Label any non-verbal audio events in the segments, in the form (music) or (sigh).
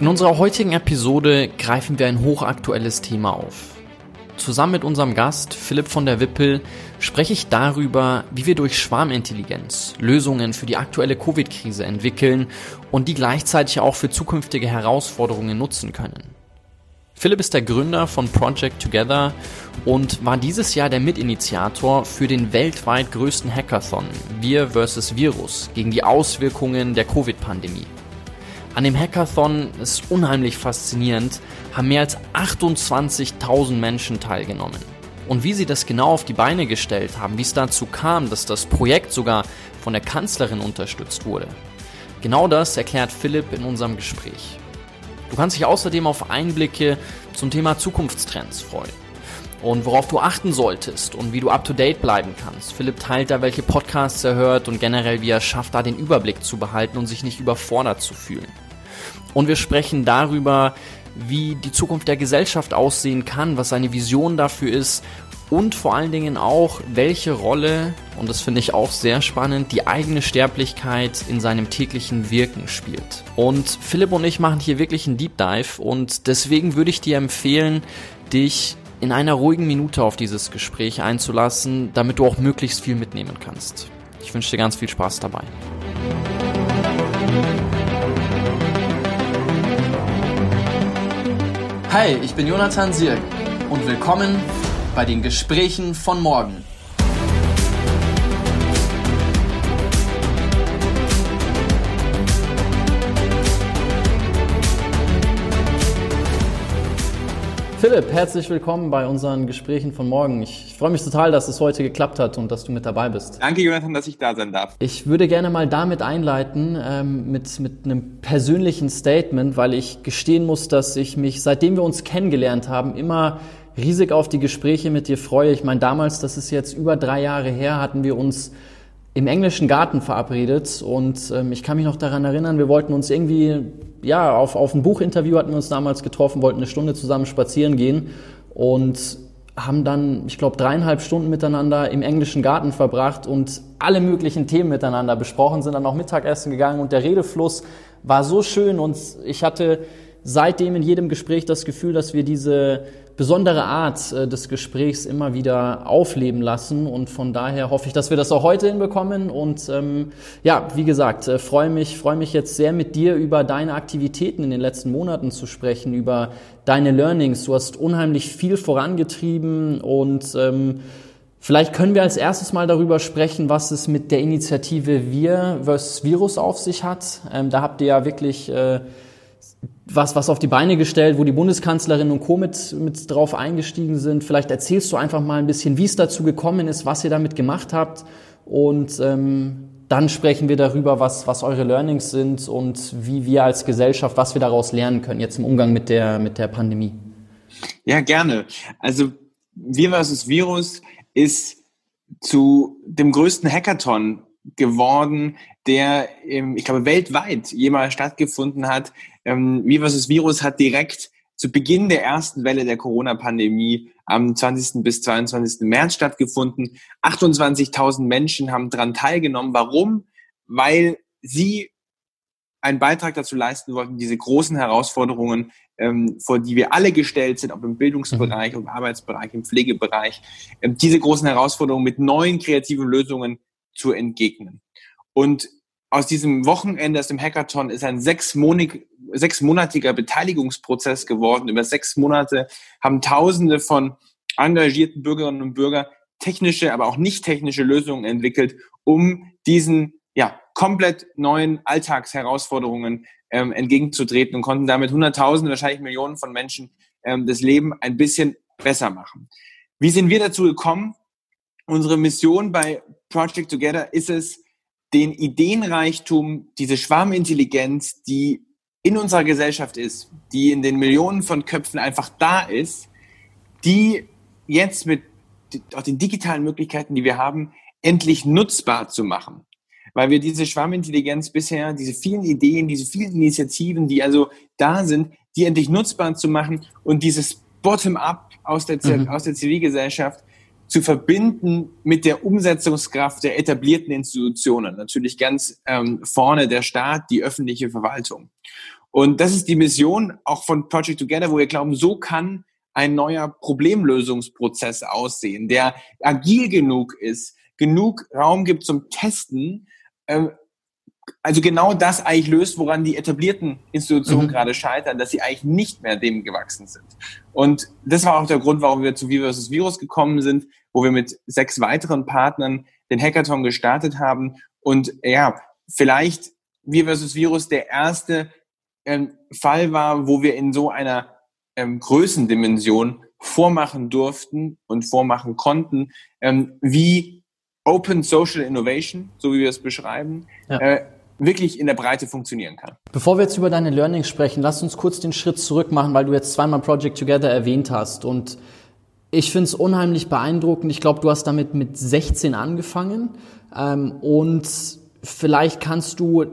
In unserer heutigen Episode greifen wir ein hochaktuelles Thema auf. Zusammen mit unserem Gast Philipp von der Wippel spreche ich darüber, wie wir durch Schwarmintelligenz Lösungen für die aktuelle Covid-Krise entwickeln und die gleichzeitig auch für zukünftige Herausforderungen nutzen können. Philipp ist der Gründer von Project Together und war dieses Jahr der Mitinitiator für den weltweit größten Hackathon Wir vs. Virus gegen die Auswirkungen der Covid-Pandemie. An dem Hackathon ist unheimlich faszinierend, haben mehr als 28.000 Menschen teilgenommen. Und wie sie das genau auf die Beine gestellt haben, wie es dazu kam, dass das Projekt sogar von der Kanzlerin unterstützt wurde. Genau das erklärt Philipp in unserem Gespräch. Du kannst dich außerdem auf Einblicke zum Thema Zukunftstrends freuen und worauf du achten solltest und wie du up to date bleiben kannst. Philipp teilt da, welche Podcasts er hört und generell, wie er schafft, da den Überblick zu behalten und sich nicht überfordert zu fühlen. Und wir sprechen darüber, wie die Zukunft der Gesellschaft aussehen kann, was seine Vision dafür ist und vor allen Dingen auch, welche Rolle, und das finde ich auch sehr spannend, die eigene Sterblichkeit in seinem täglichen Wirken spielt. Und Philipp und ich machen hier wirklich einen Deep Dive und deswegen würde ich dir empfehlen, dich in einer ruhigen Minute auf dieses Gespräch einzulassen, damit du auch möglichst viel mitnehmen kannst. Ich wünsche dir ganz viel Spaß dabei. Hi, ich bin Jonathan Sirk und willkommen bei den Gesprächen von morgen. Philipp, herzlich willkommen bei unseren Gesprächen von morgen. Ich, ich, freue mich total, dass es heute geklappt hat und dass du mit dabei bist. Danke, Jonathan, dass ich da sein darf. Ich würde gerne mal damit einleiten, ähm, mit, mit einem persönlichen Statement, weil ich gestehen muss, dass ich mich, seitdem wir uns kennengelernt haben, immer riesig auf die Gespräche mit dir freue. Ich meine, damals, das ist jetzt über drei Jahre her, hatten wir uns im englischen Garten verabredet und ähm, ich kann mich noch daran erinnern, wir wollten uns irgendwie, ja, auf, auf ein Buchinterview hatten wir uns damals getroffen, wollten eine Stunde zusammen spazieren gehen und haben dann, ich glaube, dreieinhalb Stunden miteinander im englischen Garten verbracht und alle möglichen Themen miteinander besprochen, sind dann auch Mittagessen gegangen und der Redefluss war so schön und ich hatte seitdem in jedem Gespräch das Gefühl, dass wir diese besondere Art äh, des Gesprächs immer wieder aufleben lassen. Und von daher hoffe ich, dass wir das auch heute hinbekommen. Und ähm, ja, wie gesagt, äh, freue mich, freue mich jetzt sehr mit dir über deine Aktivitäten in den letzten Monaten zu sprechen, über deine Learnings. Du hast unheimlich viel vorangetrieben und ähm, Vielleicht können wir als erstes mal darüber sprechen, was es mit der Initiative Wir vs. Virus auf sich hat. Ähm, da habt ihr ja wirklich äh, was, was auf die Beine gestellt, wo die Bundeskanzlerin und Co. mit, mit drauf eingestiegen sind. Vielleicht erzählst du einfach mal ein bisschen, wie es dazu gekommen ist, was ihr damit gemacht habt. Und ähm, dann sprechen wir darüber, was, was eure Learnings sind und wie wir als Gesellschaft, was wir daraus lernen können, jetzt im Umgang mit der, mit der Pandemie. Ja, gerne. Also Wir versus Virus ist zu dem größten Hackathon geworden, der, ich glaube, weltweit jemals stattgefunden hat. Ähm, Wir vs. Virus hat direkt zu Beginn der ersten Welle der Corona-Pandemie am 20. bis 22. März stattgefunden. 28.000 Menschen haben daran teilgenommen. Warum? Weil sie einen Beitrag dazu leisten wollten, diese großen Herausforderungen, ähm, vor die wir alle gestellt sind, ob im Bildungsbereich, mhm. im Arbeitsbereich, im Pflegebereich, ähm, diese großen Herausforderungen mit neuen kreativen Lösungen zu entgegnen. Und aus diesem Wochenende, aus dem Hackathon, ist ein sechsmonatiger Beteiligungsprozess geworden. Über sechs Monate haben Tausende von engagierten Bürgerinnen und Bürgern technische, aber auch nicht technische Lösungen entwickelt, um diesen ja, komplett neuen Alltagsherausforderungen ähm, entgegenzutreten und konnten damit Hunderttausende, wahrscheinlich Millionen von Menschen ähm, das Leben ein bisschen besser machen. Wie sind wir dazu gekommen? Unsere Mission bei Project Together ist es, den Ideenreichtum, diese Schwarmintelligenz, die in unserer Gesellschaft ist, die in den Millionen von Köpfen einfach da ist, die jetzt mit auch den digitalen Möglichkeiten, die wir haben, endlich nutzbar zu machen. Weil wir diese Schwarmintelligenz bisher, diese vielen Ideen, diese vielen Initiativen, die also da sind, die endlich nutzbar zu machen und dieses Bottom-up aus der, mhm. aus der Zivilgesellschaft zu verbinden mit der Umsetzungskraft der etablierten Institutionen. Natürlich ganz ähm, vorne der Staat, die öffentliche Verwaltung. Und das ist die Mission auch von Project Together, wo wir glauben, so kann ein neuer Problemlösungsprozess aussehen, der agil genug ist, genug Raum gibt zum Testen, äh, also genau das eigentlich löst, woran die etablierten Institutionen mhm. gerade scheitern, dass sie eigentlich nicht mehr dem gewachsen sind. Und das war auch der Grund, warum wir zu Viva vs. Virus gekommen sind, wo wir mit sechs weiteren Partnern den Hackathon gestartet haben. Und ja, vielleicht Viva vs. Virus der erste ähm, Fall war, wo wir in so einer ähm, Größendimension vormachen durften und vormachen konnten, ähm, wie Open Social Innovation, so wie wir es beschreiben, ja. äh, wirklich in der Breite funktionieren kann. Bevor wir jetzt über deine Learnings sprechen, lass uns kurz den Schritt zurück machen, weil du jetzt zweimal Project Together erwähnt hast. Und ich finde es unheimlich beeindruckend. Ich glaube, du hast damit mit 16 angefangen. Ähm, und vielleicht kannst du,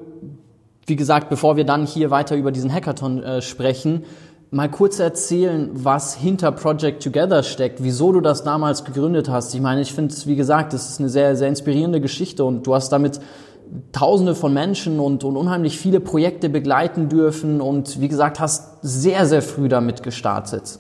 wie gesagt, bevor wir dann hier weiter über diesen Hackathon äh, sprechen, mal kurz erzählen, was hinter Project Together steckt, wieso du das damals gegründet hast. Ich meine, ich finde es, wie gesagt, das ist eine sehr, sehr inspirierende Geschichte und du hast damit Tausende von Menschen und, und unheimlich viele Projekte begleiten dürfen und wie gesagt, hast sehr, sehr früh damit gestartet.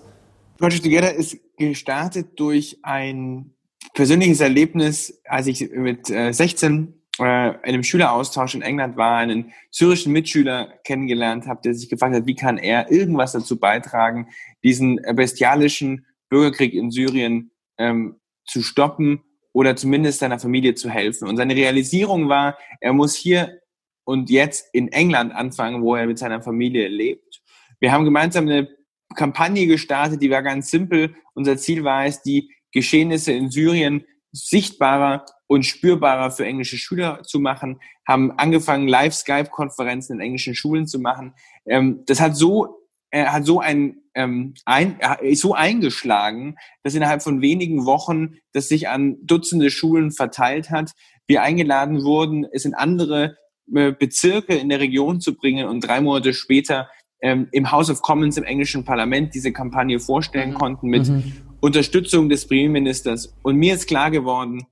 Project Together ist gestartet durch ein persönliches Erlebnis, als ich mit 16 äh, einem Schüleraustausch in England war, einen syrischen Mitschüler kennengelernt habe, der sich gefragt hat, wie kann er irgendwas dazu beitragen, diesen bestialischen Bürgerkrieg in Syrien ähm, zu stoppen oder zumindest seiner Familie zu helfen. Und seine Realisierung war, er muss hier und jetzt in England anfangen, wo er mit seiner Familie lebt. Wir haben gemeinsam eine Kampagne gestartet, die war ganz simpel. Unser Ziel war es, die Geschehnisse in Syrien sichtbarer und spürbarer für englische Schüler zu machen, haben angefangen, Live-Skype-Konferenzen in englischen Schulen zu machen. Ähm, das hat so, hat so ein ähm, ein, ist so eingeschlagen, dass innerhalb von wenigen Wochen das sich an Dutzende Schulen verteilt hat. Wir eingeladen wurden, es in andere äh, Bezirke in der Region zu bringen und drei Monate später ähm, im House of Commons im englischen Parlament diese Kampagne vorstellen mhm. konnten mit mhm. Unterstützung des Premierministers. Und mir ist klar geworden,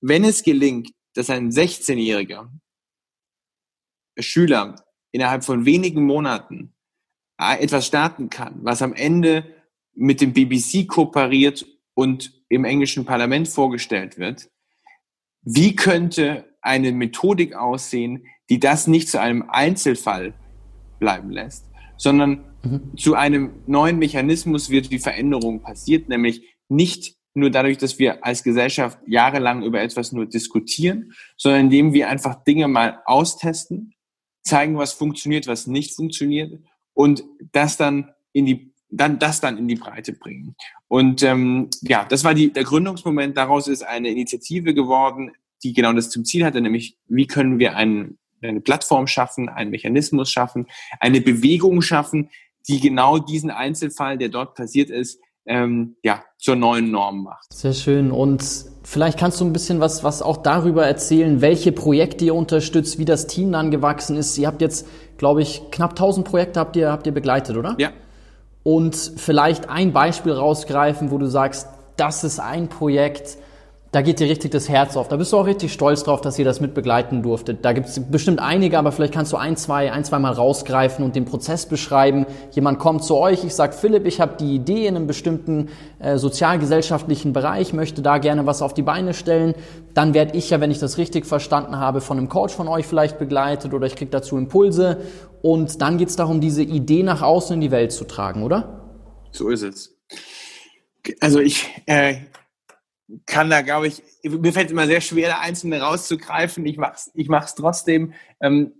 wenn es gelingt, dass ein 16-jähriger Schüler innerhalb von wenigen Monaten etwas starten kann, was am Ende mit dem BBC kooperiert und im englischen Parlament vorgestellt wird, wie könnte eine Methodik aussehen, die das nicht zu einem Einzelfall bleiben lässt, sondern mhm. zu einem neuen Mechanismus wird, wie Veränderung passiert, nämlich nicht nur dadurch, dass wir als Gesellschaft jahrelang über etwas nur diskutieren, sondern indem wir einfach Dinge mal austesten, zeigen, was funktioniert, was nicht funktioniert und das dann in die dann das dann in die Breite bringen. Und ähm, ja, das war die, der Gründungsmoment. Daraus ist eine Initiative geworden, die genau das zum Ziel hatte, nämlich wie können wir einen, eine Plattform schaffen, einen Mechanismus schaffen, eine Bewegung schaffen, die genau diesen Einzelfall, der dort passiert ist, ähm, ja, zur neuen Norm macht. Sehr schön. Und vielleicht kannst du ein bisschen was, was auch darüber erzählen, welche Projekte ihr unterstützt, wie das Team dann gewachsen ist. Ihr habt jetzt, glaube ich, knapp 1000 Projekte habt ihr, habt ihr begleitet, oder? Ja. Und vielleicht ein Beispiel rausgreifen, wo du sagst, das ist ein Projekt, da geht dir richtig das Herz auf. Da bist du auch richtig stolz drauf, dass ihr das mitbegleiten durftet. Da gibt es bestimmt einige, aber vielleicht kannst du ein, zwei, ein, zwei Mal rausgreifen und den Prozess beschreiben. Jemand kommt zu euch, ich sag Philipp, ich habe die Idee in einem bestimmten äh, sozialgesellschaftlichen Bereich, möchte da gerne was auf die Beine stellen. Dann werde ich ja, wenn ich das richtig verstanden habe, von einem Coach von euch vielleicht begleitet oder ich krieg dazu Impulse. Und dann geht es darum, diese Idee nach außen in die Welt zu tragen, oder? So ist es. Also ich, äh, kann da, glaube ich, mir fällt es immer sehr schwer, da einzelne rauszugreifen. Ich mach's, ich mach's trotzdem. Ähm,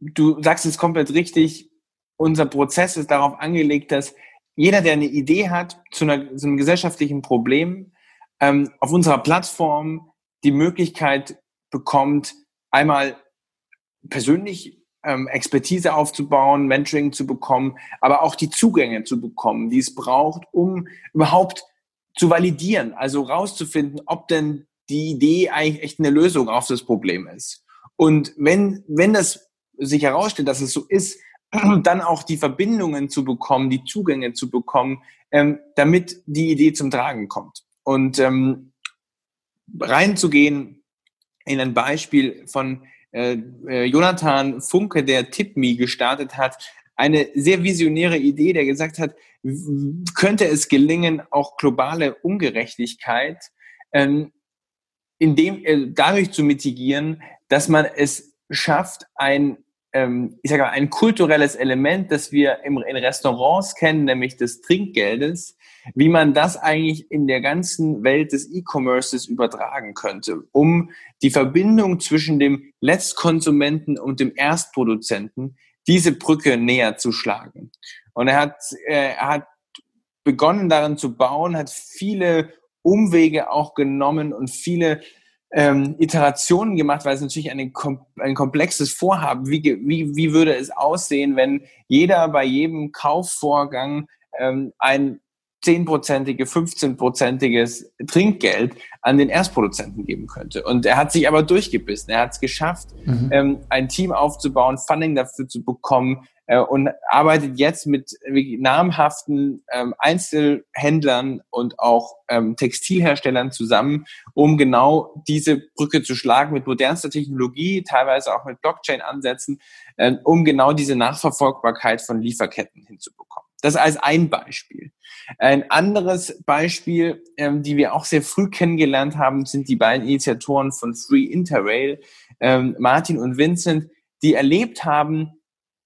du sagst es komplett richtig. Unser Prozess ist darauf angelegt, dass jeder, der eine Idee hat zu, einer, zu einem gesellschaftlichen Problem, ähm, auf unserer Plattform die Möglichkeit bekommt, einmal persönlich ähm, Expertise aufzubauen, Mentoring zu bekommen, aber auch die Zugänge zu bekommen, die es braucht, um überhaupt zu validieren, also rauszufinden, ob denn die Idee eigentlich echt eine Lösung auf das Problem ist. Und wenn, wenn das sich herausstellt, dass es so ist, (clears throat) dann auch die Verbindungen zu bekommen, die Zugänge zu bekommen, ähm, damit die Idee zum Tragen kommt. Und ähm, reinzugehen in ein Beispiel von äh, äh, Jonathan Funke, der TipMe gestartet hat, eine sehr visionäre Idee, der gesagt hat, könnte es gelingen, auch globale Ungerechtigkeit ähm, indem, äh, dadurch zu mitigieren, dass man es schafft, ein ähm, ich sage mal, ein kulturelles Element, das wir im, in Restaurants kennen, nämlich des Trinkgeldes, wie man das eigentlich in der ganzen Welt des E-Commerces übertragen könnte, um die Verbindung zwischen dem Letztkonsumenten und dem Erstproduzenten, diese Brücke näher zu schlagen. Und er hat, äh, er hat begonnen darin zu bauen, hat viele Umwege auch genommen und viele ähm, Iterationen gemacht, weil es natürlich ein, ein komplexes Vorhaben. Wie, wie, wie würde es aussehen, wenn jeder bei jedem Kaufvorgang ähm, ein zehnprozentige, 15-prozentiges Trinkgeld an den Erstproduzenten geben könnte. Und er hat sich aber durchgebissen. Er hat es geschafft, mhm. ähm, ein Team aufzubauen, Funding dafür zu bekommen, äh, und arbeitet jetzt mit namhaften ähm, Einzelhändlern und auch ähm, Textilherstellern zusammen, um genau diese Brücke zu schlagen mit modernster Technologie, teilweise auch mit Blockchain-Ansätzen, äh, um genau diese Nachverfolgbarkeit von Lieferketten hinzubekommen. Das als ein Beispiel. Ein anderes Beispiel, ähm, die wir auch sehr früh kennengelernt haben, sind die beiden Initiatoren von Free Interrail, ähm, Martin und Vincent, die erlebt haben,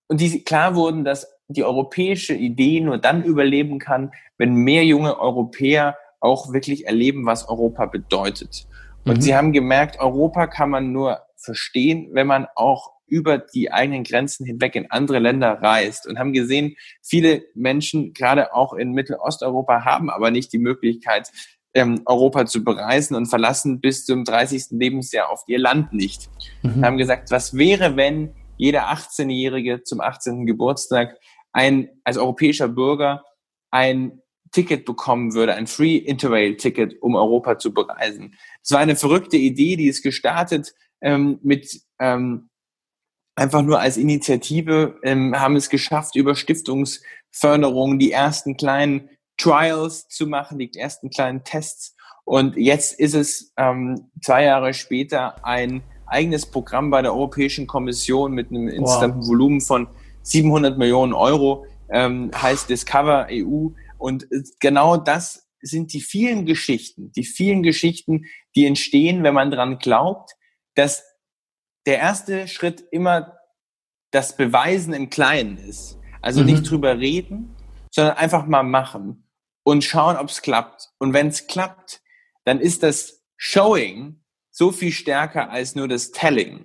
und die klar wurden, dass die europäische Idee nur dann überleben kann, wenn mehr junge Europäer auch wirklich erleben, was Europa bedeutet. Und mhm. sie haben gemerkt, Europa kann man nur verstehen, wenn man auch über die eigenen Grenzen hinweg in andere Länder reist und haben gesehen, viele Menschen, gerade auch in Mittelosteuropa, haben aber nicht die Möglichkeit, ähm, Europa zu bereisen und verlassen bis zum 30. Lebensjahr auf ihr Land nicht. Mhm. haben gesagt, was wäre, wenn jeder 18-Jährige zum 18. Geburtstag ein, als europäischer Bürger ein Ticket bekommen würde, ein Free Interrail-Ticket, um Europa zu bereisen. Das war eine verrückte Idee, die ist gestartet ähm, mit ähm, einfach nur als Initiative, ähm, haben es geschafft, über Stiftungsförderung die ersten kleinen Trials zu machen, die ersten kleinen Tests. Und jetzt ist es ähm, zwei Jahre später ein eigenes Programm bei der Europäischen Kommission mit einem insgesamten wow. Volumen von 700 Millionen Euro, ähm, heißt Discover EU. Und genau das sind die vielen Geschichten, die vielen Geschichten, die entstehen, wenn man dran glaubt, dass der erste Schritt immer das Beweisen im Kleinen ist. Also mhm. nicht drüber reden, sondern einfach mal machen und schauen, ob es klappt. Und wenn es klappt, dann ist das Showing so viel stärker als nur das Telling.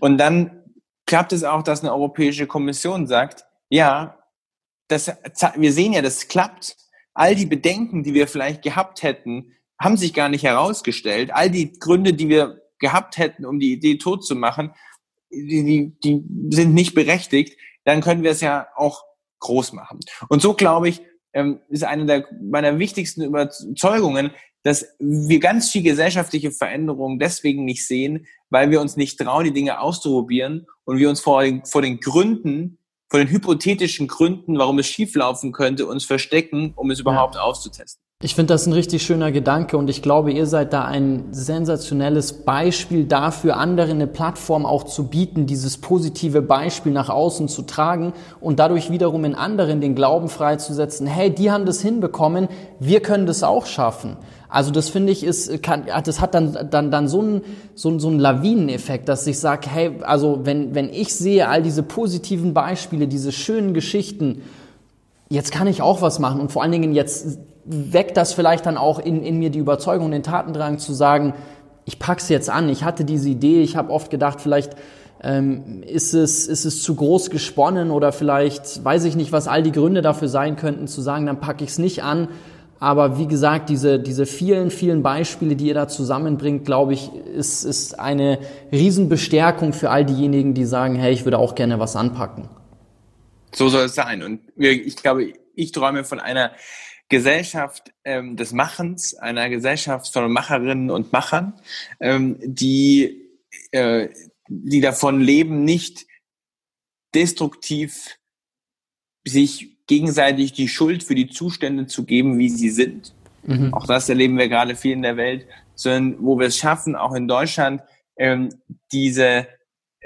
Und dann klappt es auch, dass eine Europäische Kommission sagt, ja, das, wir sehen ja, das klappt. All die Bedenken, die wir vielleicht gehabt hätten, haben sich gar nicht herausgestellt. All die Gründe, die wir gehabt hätten, um die Idee tot zu machen, die, die, die sind nicht berechtigt. Dann können wir es ja auch groß machen. Und so glaube ich, ähm, ist eine der, meiner wichtigsten Überzeugungen, dass wir ganz viel gesellschaftliche Veränderungen deswegen nicht sehen, weil wir uns nicht trauen, die Dinge auszuprobieren und wir uns vor den, vor den Gründen, vor den hypothetischen Gründen, warum es schieflaufen könnte, uns verstecken, um es überhaupt ja. auszutesten. Ich finde das ein richtig schöner Gedanke und ich glaube, ihr seid da ein sensationelles Beispiel dafür, anderen eine Plattform auch zu bieten, dieses positive Beispiel nach außen zu tragen und dadurch wiederum in anderen den Glauben freizusetzen, hey, die haben das hinbekommen, wir können das auch schaffen. Also das finde ich ist, kann, das hat dann, dann, dann so einen so, so einen Lawineneffekt, dass ich sage, hey, also wenn, wenn ich sehe all diese positiven Beispiele, diese schönen Geschichten, jetzt kann ich auch was machen und vor allen Dingen jetzt weckt das vielleicht dann auch in, in mir die Überzeugung, den Tatendrang zu sagen, ich pack's jetzt an, ich hatte diese Idee, ich habe oft gedacht, vielleicht ähm, ist, es, ist es zu groß gesponnen oder vielleicht weiß ich nicht, was all die Gründe dafür sein könnten, zu sagen, dann packe ich es nicht an. Aber wie gesagt, diese, diese vielen, vielen Beispiele, die ihr da zusammenbringt, glaube ich, ist, ist eine Riesenbestärkung für all diejenigen, die sagen, hey, ich würde auch gerne was anpacken. So soll es sein. Und ich glaube, ich träume von einer Gesellschaft ähm, des Machens, einer Gesellschaft von Macherinnen und Machern, ähm, die, äh, die davon leben, nicht destruktiv sich gegenseitig die Schuld für die Zustände zu geben, wie sie sind. Mhm. Auch das erleben wir gerade viel in der Welt, sondern wo wir es schaffen, auch in Deutschland, ähm, diese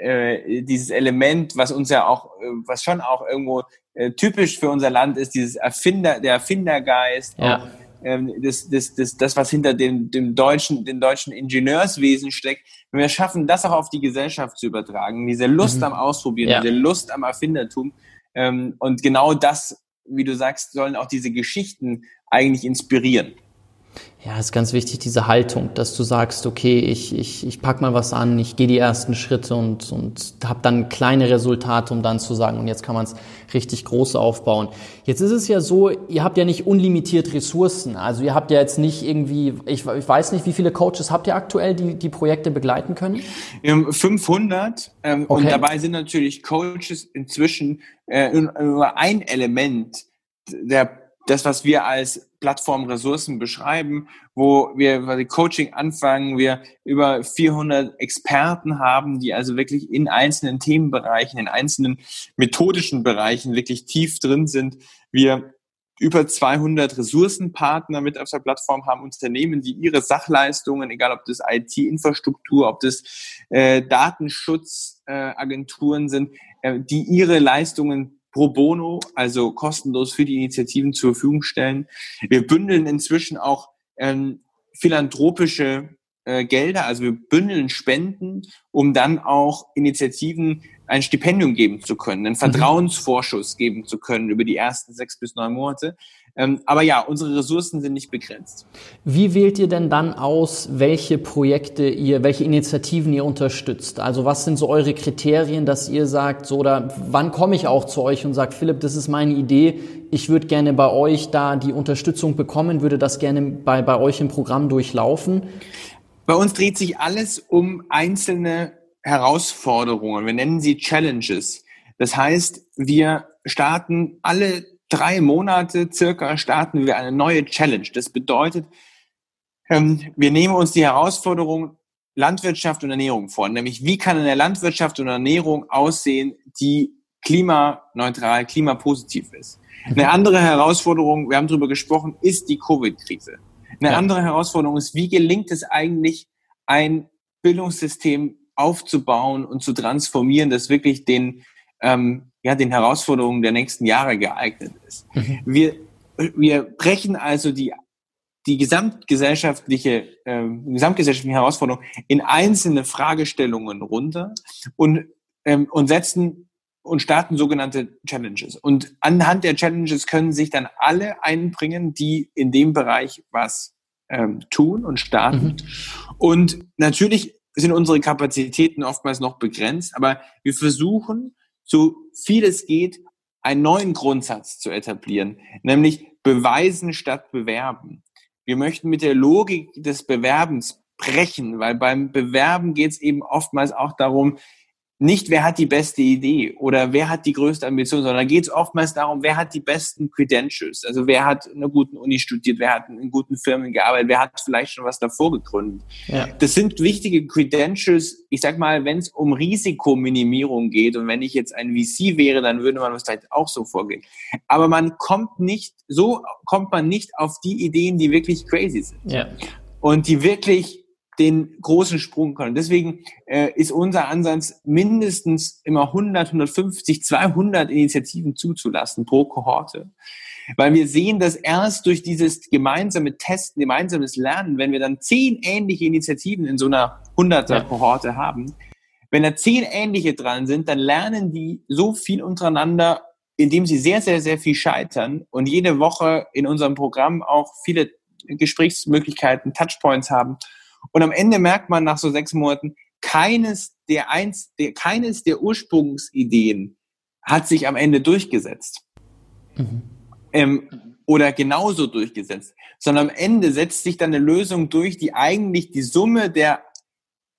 äh, dieses Element, was uns ja auch, äh, was schon auch irgendwo äh, typisch für unser Land ist, dieses Erfinder, der Erfindergeist, ja. ähm, das, das, das, das, was hinter dem, dem deutschen, dem deutschen Ingenieurswesen steckt. Wenn wir schaffen, das auch auf die Gesellschaft zu übertragen, diese Lust mhm. am Ausprobieren, ja. diese Lust am Erfindertum, ähm, und genau das, wie du sagst, sollen auch diese Geschichten eigentlich inspirieren. Ja, ist ganz wichtig, diese Haltung, dass du sagst, okay, ich, ich, ich pack mal was an, ich gehe die ersten Schritte und, und habe dann kleine Resultate, um dann zu sagen, und jetzt kann man es richtig groß aufbauen. Jetzt ist es ja so, ihr habt ja nicht unlimitiert Ressourcen. Also ihr habt ja jetzt nicht irgendwie, ich, ich weiß nicht, wie viele Coaches habt ihr aktuell, die die Projekte begleiten können? Wir haben 500 ähm, okay. und dabei sind natürlich Coaches inzwischen äh, nur ein Element der das, was wir als Plattform Ressourcen beschreiben, wo wir quasi Coaching anfangen, wir über 400 Experten haben, die also wirklich in einzelnen Themenbereichen, in einzelnen methodischen Bereichen wirklich tief drin sind. Wir über 200 Ressourcenpartner mit auf der Plattform haben, Unternehmen, die ihre Sachleistungen, egal ob das IT-Infrastruktur, ob das äh, Datenschutzagenturen äh, sind, äh, die ihre Leistungen pro bono, also kostenlos für die Initiativen zur Verfügung stellen. Wir bündeln inzwischen auch ähm, philanthropische äh, Gelder, also wir bündeln Spenden, um dann auch Initiativen ein Stipendium geben zu können, einen mhm. Vertrauensvorschuss geben zu können über die ersten sechs bis neun Monate. Ähm, aber ja, unsere Ressourcen sind nicht begrenzt. Wie wählt ihr denn dann aus, welche Projekte ihr, welche Initiativen ihr unterstützt? Also was sind so eure Kriterien, dass ihr sagt, so oder wann komme ich auch zu euch und sage, Philipp, das ist meine Idee, ich würde gerne bei euch da die Unterstützung bekommen, würde das gerne bei, bei euch im Programm durchlaufen? Bei uns dreht sich alles um einzelne Herausforderungen. Wir nennen sie Challenges. Das heißt, wir starten alle drei Monate circa starten wir eine neue Challenge. Das bedeutet, ähm, wir nehmen uns die Herausforderung Landwirtschaft und Ernährung vor. Nämlich, wie kann eine Landwirtschaft und Ernährung aussehen, die klimaneutral, klimapositiv ist? Eine andere Herausforderung, wir haben darüber gesprochen, ist die Covid-Krise. Eine ja. andere Herausforderung ist, wie gelingt es eigentlich, ein Bildungssystem aufzubauen und zu transformieren, das wirklich den ähm, ja, den Herausforderungen der nächsten Jahre geeignet ist. Mhm. Wir, wir brechen also die, die gesamtgesellschaftliche, äh, gesamtgesellschaftliche Herausforderung in einzelne Fragestellungen runter und, ähm, und setzen und starten sogenannte Challenges. Und anhand der Challenges können sich dann alle einbringen, die in dem Bereich was ähm, tun und starten. Mhm. Und natürlich sind unsere Kapazitäten oftmals noch begrenzt, aber wir versuchen so viel es geht, einen neuen Grundsatz zu etablieren, nämlich beweisen statt bewerben. Wir möchten mit der Logik des Bewerbens brechen, weil beim Bewerben geht es eben oftmals auch darum, nicht, wer hat die beste Idee oder wer hat die größte Ambition, sondern geht es oftmals darum, wer hat die besten Credentials. Also wer hat in einer guten Uni studiert, wer hat in guten Firmen gearbeitet, wer hat vielleicht schon was davor gegründet. Ja. Das sind wichtige Credentials. Ich sag mal, wenn es um Risikominimierung geht und wenn ich jetzt ein VC wäre, dann würde man vielleicht auch so vorgehen. Aber man kommt nicht, so kommt man nicht auf die Ideen, die wirklich crazy sind. Ja. Und die wirklich den großen Sprung können. Deswegen äh, ist unser Ansatz, mindestens immer 100, 150, 200 Initiativen zuzulassen pro Kohorte. Weil wir sehen, dass erst durch dieses gemeinsame Testen, gemeinsames Lernen, wenn wir dann zehn ähnliche Initiativen in so einer 100er Kohorte haben, wenn da zehn ähnliche dran sind, dann lernen die so viel untereinander, indem sie sehr, sehr, sehr viel scheitern und jede Woche in unserem Programm auch viele Gesprächsmöglichkeiten, Touchpoints haben und am Ende merkt man nach so sechs Monaten, keines der, eins, der, keines der Ursprungsideen hat sich am Ende durchgesetzt. Mhm. Ähm, oder genauso durchgesetzt, sondern am Ende setzt sich dann eine Lösung durch, die eigentlich die Summe der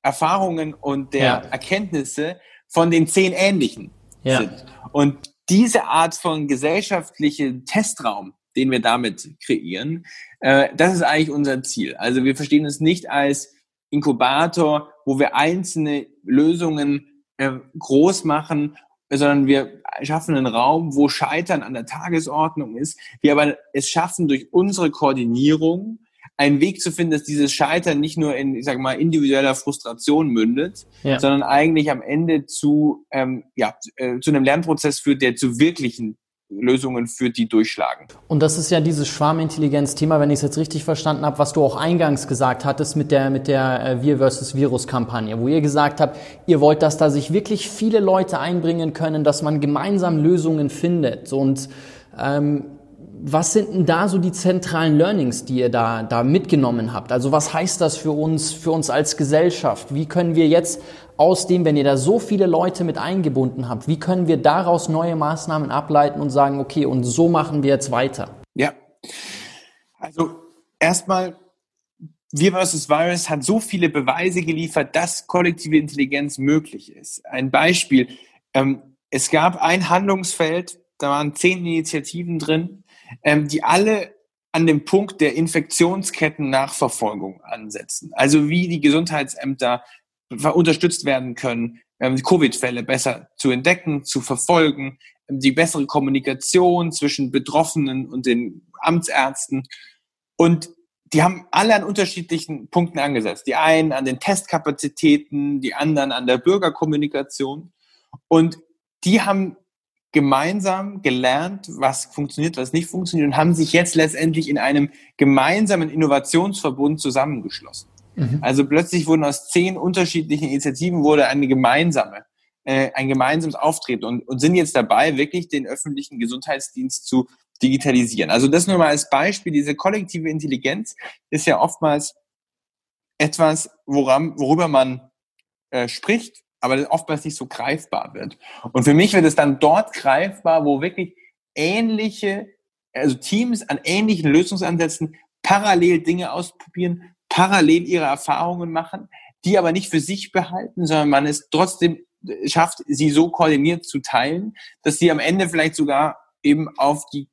Erfahrungen und der ja. Erkenntnisse von den zehn ähnlichen ja. sind. Und diese Art von gesellschaftlichen Testraum, den wir damit kreieren, äh, das ist eigentlich unser Ziel. Also wir verstehen es nicht als Inkubator, wo wir einzelne Lösungen äh, groß machen, sondern wir schaffen einen Raum, wo Scheitern an der Tagesordnung ist. Wir aber es schaffen durch unsere Koordinierung einen Weg zu finden, dass dieses Scheitern nicht nur in, ich sage mal, individueller Frustration mündet, ja. sondern eigentlich am Ende zu, ähm, ja, äh, zu einem Lernprozess führt, der zu wirklichen Lösungen führt, die durchschlagen. Und das ist ja dieses Schwarmintelligenz-Thema, wenn ich es jetzt richtig verstanden habe, was du auch eingangs gesagt hattest mit der, mit der äh, Wir versus Virus-Kampagne, wo ihr gesagt habt, ihr wollt, dass da sich wirklich viele Leute einbringen können, dass man gemeinsam Lösungen findet. Und ähm, was sind denn da so die zentralen Learnings, die ihr da, da mitgenommen habt? Also was heißt das für uns, für uns als Gesellschaft? Wie können wir jetzt aus dem, wenn ihr da so viele Leute mit eingebunden habt, wie können wir daraus neue Maßnahmen ableiten und sagen, okay, und so machen wir jetzt weiter? Ja. Also erstmal, wir versus Virus hat so viele Beweise geliefert, dass kollektive Intelligenz möglich ist. Ein Beispiel. Ähm, es gab ein Handlungsfeld, da waren zehn Initiativen drin, ähm, die alle an dem Punkt der Infektionsketten-Nachverfolgung ansetzen. Also wie die Gesundheitsämter unterstützt werden können, ähm, Covid-Fälle besser zu entdecken, zu verfolgen, ähm, die bessere Kommunikation zwischen Betroffenen und den Amtsärzten. Und die haben alle an unterschiedlichen Punkten angesetzt. Die einen an den Testkapazitäten, die anderen an der Bürgerkommunikation. Und die haben gemeinsam gelernt, was funktioniert, was nicht funktioniert und haben sich jetzt letztendlich in einem gemeinsamen Innovationsverbund zusammengeschlossen. Mhm. Also plötzlich wurden aus zehn unterschiedlichen Initiativen wurde eine gemeinsame, äh, ein gemeinsames Auftreten und, und sind jetzt dabei, wirklich den öffentlichen Gesundheitsdienst zu digitalisieren. Also das nur mal als Beispiel. Diese kollektive Intelligenz ist ja oftmals etwas, woran, worüber man äh, spricht, aber oftmals nicht so greifbar wird. Und für mich wird es dann dort greifbar, wo wirklich ähnliche, also Teams an ähnlichen Lösungsansätzen parallel Dinge ausprobieren, parallel ihre Erfahrungen machen, die aber nicht für sich behalten, sondern man es trotzdem schafft, sie so koordiniert zu teilen, dass sie am Ende vielleicht sogar eben auf die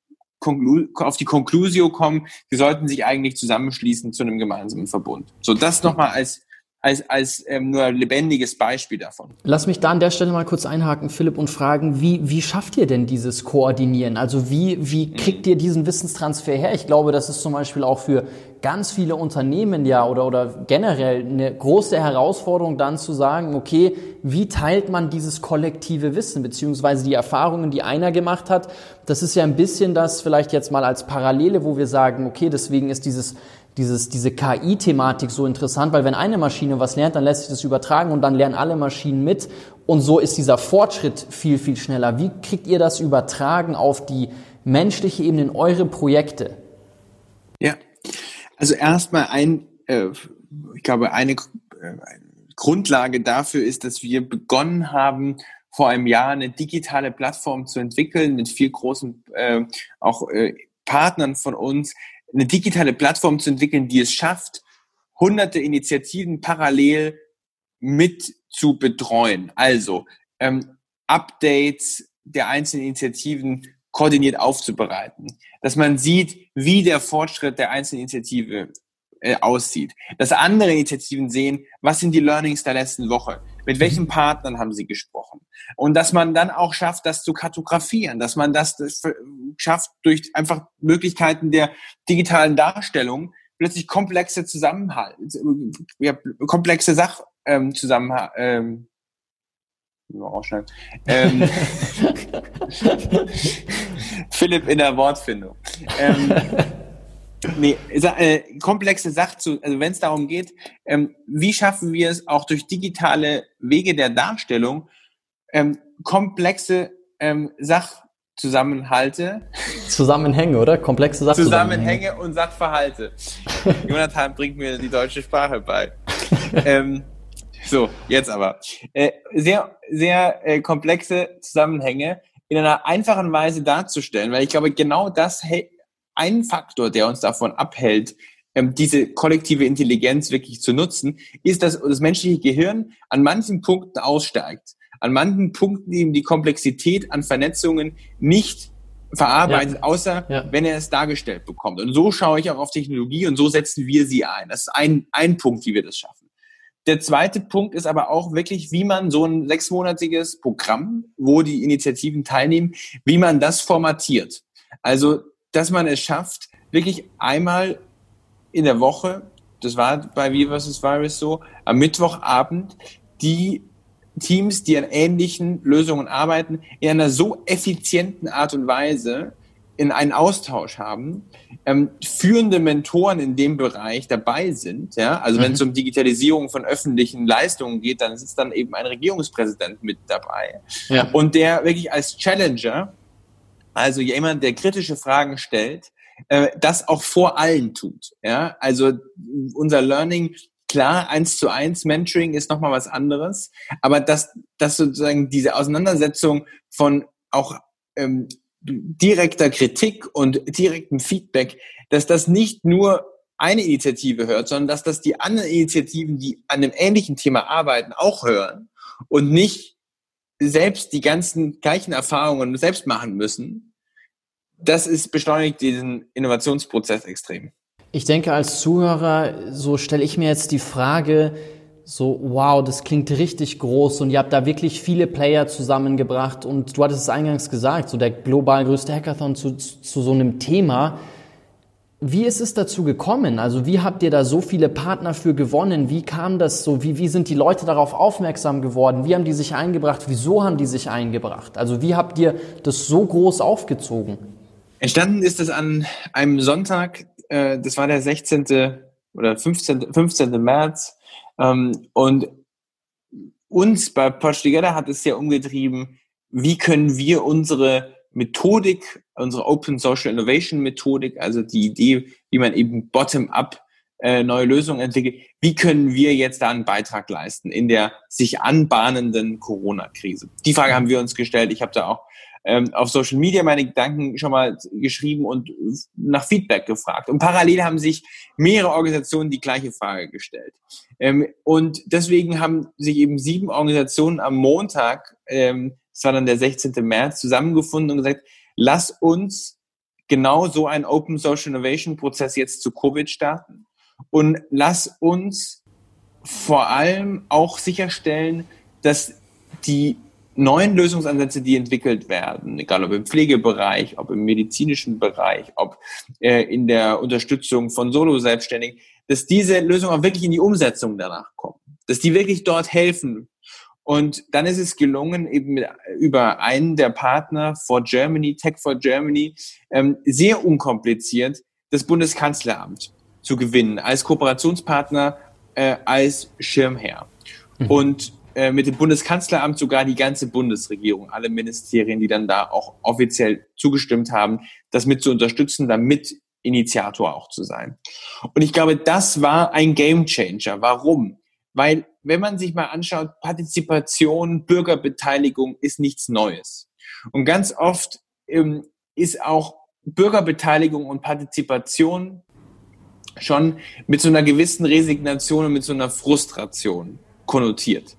auf die Conclusio kommen, sie sollten sich eigentlich zusammenschließen zu einem gemeinsamen Verbund. So, das nochmal als als, als ähm, nur lebendiges Beispiel davon. Lass mich da an der Stelle mal kurz einhaken, Philipp, und fragen, wie, wie schafft ihr denn dieses Koordinieren? Also wie, wie kriegt ihr diesen Wissenstransfer her? Ich glaube, das ist zum Beispiel auch für ganz viele Unternehmen ja oder, oder generell eine große Herausforderung dann zu sagen, okay, wie teilt man dieses kollektive Wissen beziehungsweise die Erfahrungen, die einer gemacht hat? Das ist ja ein bisschen das vielleicht jetzt mal als Parallele, wo wir sagen, okay, deswegen ist dieses dieses, diese KI-Thematik so interessant, weil wenn eine Maschine was lernt, dann lässt sich das übertragen und dann lernen alle Maschinen mit und so ist dieser Fortschritt viel, viel schneller. Wie kriegt ihr das übertragen auf die menschliche Ebene in eure Projekte? Ja, also erstmal ein, äh, ich glaube, eine, äh, Grundlage dafür ist, dass wir begonnen haben, vor einem Jahr eine digitale Plattform zu entwickeln mit vier großen äh, auch äh, Partnern von uns, eine digitale Plattform zu entwickeln, die es schafft, hunderte Initiativen parallel mit zu betreuen. Also ähm, Updates der einzelnen Initiativen koordiniert aufzubereiten, dass man sieht, wie der Fortschritt der einzelnen Initiative äh, aussieht. Dass andere Initiativen sehen, was sind die Learnings der letzten Woche? Mit welchen Partnern haben sie gesprochen? Und dass man dann auch schafft, das zu kartografieren, dass man das, schafft durch einfach Möglichkeiten der digitalen Darstellung plötzlich komplexe Zusammenhalt, ja, komplexe Sach ähm, Zusammenhalt, ähm, ähm, (laughs) Philipp in der Wortfindung. Ähm, (laughs) Nee, äh, komplexe Sache zu, also wenn es darum geht, ähm, wie schaffen wir es auch durch digitale Wege der Darstellung, ähm, komplexe ähm, Sachzusammenhalte. Zusammenhänge, oder? Komplexe Sachzusammenhänge. Zusammenhänge und Sachverhalte. (laughs) Jonathan bringt mir die deutsche Sprache bei. ähm, so, jetzt aber. Äh, sehr, sehr äh, komplexe Zusammenhänge in einer einfachen Weise darzustellen, weil ich glaube, genau das ein Faktor, der uns davon abhält, ähm, diese kollektive Intelligenz wirklich zu nutzen, ist, dass das menschliche Gehirn an manchen Punkten aussteigt. An manchen Punkten eben die Komplexität an Vernetzungen nicht verarbeitet, ja. außer ja. wenn er es dargestellt bekommt. Und so schaue ich auch auf Technologie und so setzen wir sie ein. Das ist ein, ein Punkt, wie wir das schaffen. Der zweite Punkt ist aber auch wirklich, wie man so ein sechsmonatiges Programm, wo die Initiativen teilnehmen, wie man das formatiert. Also dass man es schafft, wirklich einmal in der Woche, das war bei Viva vs. Virus so, am Mittwochabend die Teams, die an ähnlichen Lösungen arbeiten, in einer so effizienten Art und Weise in einen Austausch haben, ähm, führende Mentoren in dem Bereich dabei sind. Ja? Also mhm. wenn es um Digitalisierung von öffentlichen Leistungen geht, dann sitzt dann eben ein Regierungspräsident mit dabei. Ja. Und der wirklich als Challenger, also jemand, der kritische Fragen stellt, äh, das auch vor allen tut. Ja? Also unser Learning Klar, eins zu eins Mentoring ist nochmal was anderes, aber dass, dass sozusagen diese Auseinandersetzung von auch ähm, direkter Kritik und direktem Feedback, dass das nicht nur eine Initiative hört, sondern dass das die anderen Initiativen, die an einem ähnlichen Thema arbeiten, auch hören und nicht selbst die ganzen gleichen Erfahrungen selbst machen müssen, das ist beschleunigt diesen Innovationsprozess extrem. Ich denke, als Zuhörer, so stelle ich mir jetzt die Frage, so, wow, das klingt richtig groß und ihr habt da wirklich viele Player zusammengebracht und du hattest es eingangs gesagt, so der global größte Hackathon zu, zu so einem Thema. Wie ist es dazu gekommen? Also wie habt ihr da so viele Partner für gewonnen? Wie kam das so? Wie, wie sind die Leute darauf aufmerksam geworden? Wie haben die sich eingebracht? Wieso haben die sich eingebracht? Also wie habt ihr das so groß aufgezogen? Entstanden ist es an einem Sonntag, äh, das war der 16. oder 15. 15. März. Ähm, und uns bei Together hat es ja umgetrieben, wie können wir unsere Methodik, unsere Open Social Innovation Methodik, also die Idee, wie man eben bottom-up äh, neue Lösungen entwickelt, wie können wir jetzt da einen Beitrag leisten in der sich anbahnenden Corona-Krise? Die Frage haben wir uns gestellt. Ich habe da auch ähm, auf Social Media meine Gedanken schon mal geschrieben und nach Feedback gefragt. Und parallel haben sich mehrere Organisationen die gleiche Frage gestellt. Ähm, und deswegen haben sich eben sieben Organisationen am Montag, ähm, das war dann der 16. März, zusammengefunden und gesagt, lass uns genau so einen Open Social Innovation Prozess jetzt zu Covid starten und lass uns vor allem auch sicherstellen, dass die neuen Lösungsansätze, die entwickelt werden, egal ob im Pflegebereich, ob im medizinischen Bereich, ob äh, in der Unterstützung von Solo-Selbstständigen, dass diese Lösungen auch wirklich in die Umsetzung danach kommen, dass die wirklich dort helfen. Und dann ist es gelungen, eben mit, über einen der Partner for Germany, Tech for Germany, ähm, sehr unkompliziert das Bundeskanzleramt zu gewinnen, als Kooperationspartner, äh, als Schirmherr. Mhm. Und äh, mit dem Bundeskanzleramt sogar die ganze Bundesregierung, alle Ministerien, die dann da auch offiziell zugestimmt haben, das mit zu unterstützen, damit Initiator auch zu sein. Und ich glaube, das war ein Game Changer. Warum? Weil, wenn man sich mal anschaut, Partizipation, Bürgerbeteiligung ist nichts Neues. Und ganz oft ähm, ist auch Bürgerbeteiligung und Partizipation schon mit so einer gewissen Resignation und mit so einer Frustration konnotiert.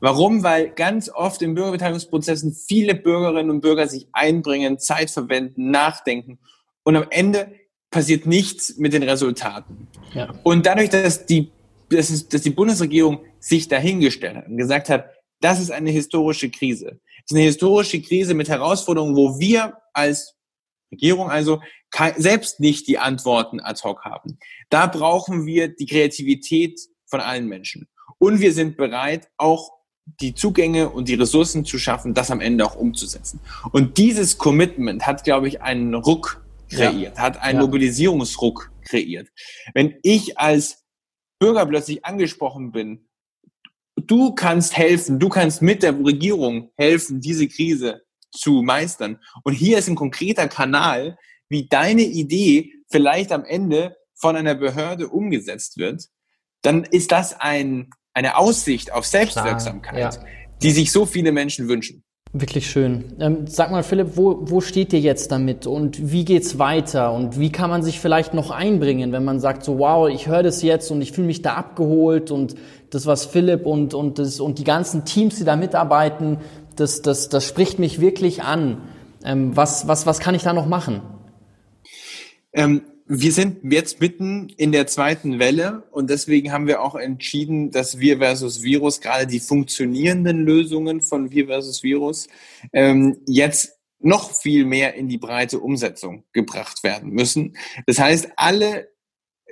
Warum? Weil ganz oft in Bürgerbeteiligungsprozessen viele Bürgerinnen und Bürger sich einbringen, Zeit verwenden, nachdenken und am Ende passiert nichts mit den Resultaten. Ja. Und dadurch, dass die, dass, es, dass die Bundesregierung sich dahingestellt hat und gesagt hat, das ist eine historische Krise. Es ist eine historische Krise mit Herausforderungen, wo wir als Regierung also selbst nicht die Antworten ad hoc haben. Da brauchen wir die Kreativität von allen Menschen. Und wir sind bereit, auch die Zugänge und die Ressourcen zu schaffen, das am Ende auch umzusetzen. Und dieses Commitment hat, glaube ich, einen Ruck kreiert, ja. hat einen ja. Mobilisierungsruck kreiert. Wenn ich als Bürger plötzlich angesprochen bin, du kannst helfen, du kannst mit der Regierung helfen, diese Krise zu meistern. Und hier ist ein konkreter Kanal, wie deine Idee vielleicht am Ende von einer Behörde umgesetzt wird, dann ist das ein eine Aussicht auf Selbstwirksamkeit, Klar, ja. die sich so viele Menschen wünschen. Wirklich schön. Ähm, sag mal, Philipp, wo, wo steht ihr jetzt damit und wie geht's weiter und wie kann man sich vielleicht noch einbringen, wenn man sagt so, wow, ich höre das jetzt und ich fühle mich da abgeholt und das, was Philipp und, und, das, und die ganzen Teams, die da mitarbeiten, das, das, das spricht mich wirklich an. Ähm, was, was, was kann ich da noch machen? Ähm, wir sind jetzt mitten in der zweiten Welle und deswegen haben wir auch entschieden, dass Wir versus Virus, gerade die funktionierenden Lösungen von Wir versus Virus, ähm, jetzt noch viel mehr in die breite Umsetzung gebracht werden müssen. Das heißt, alle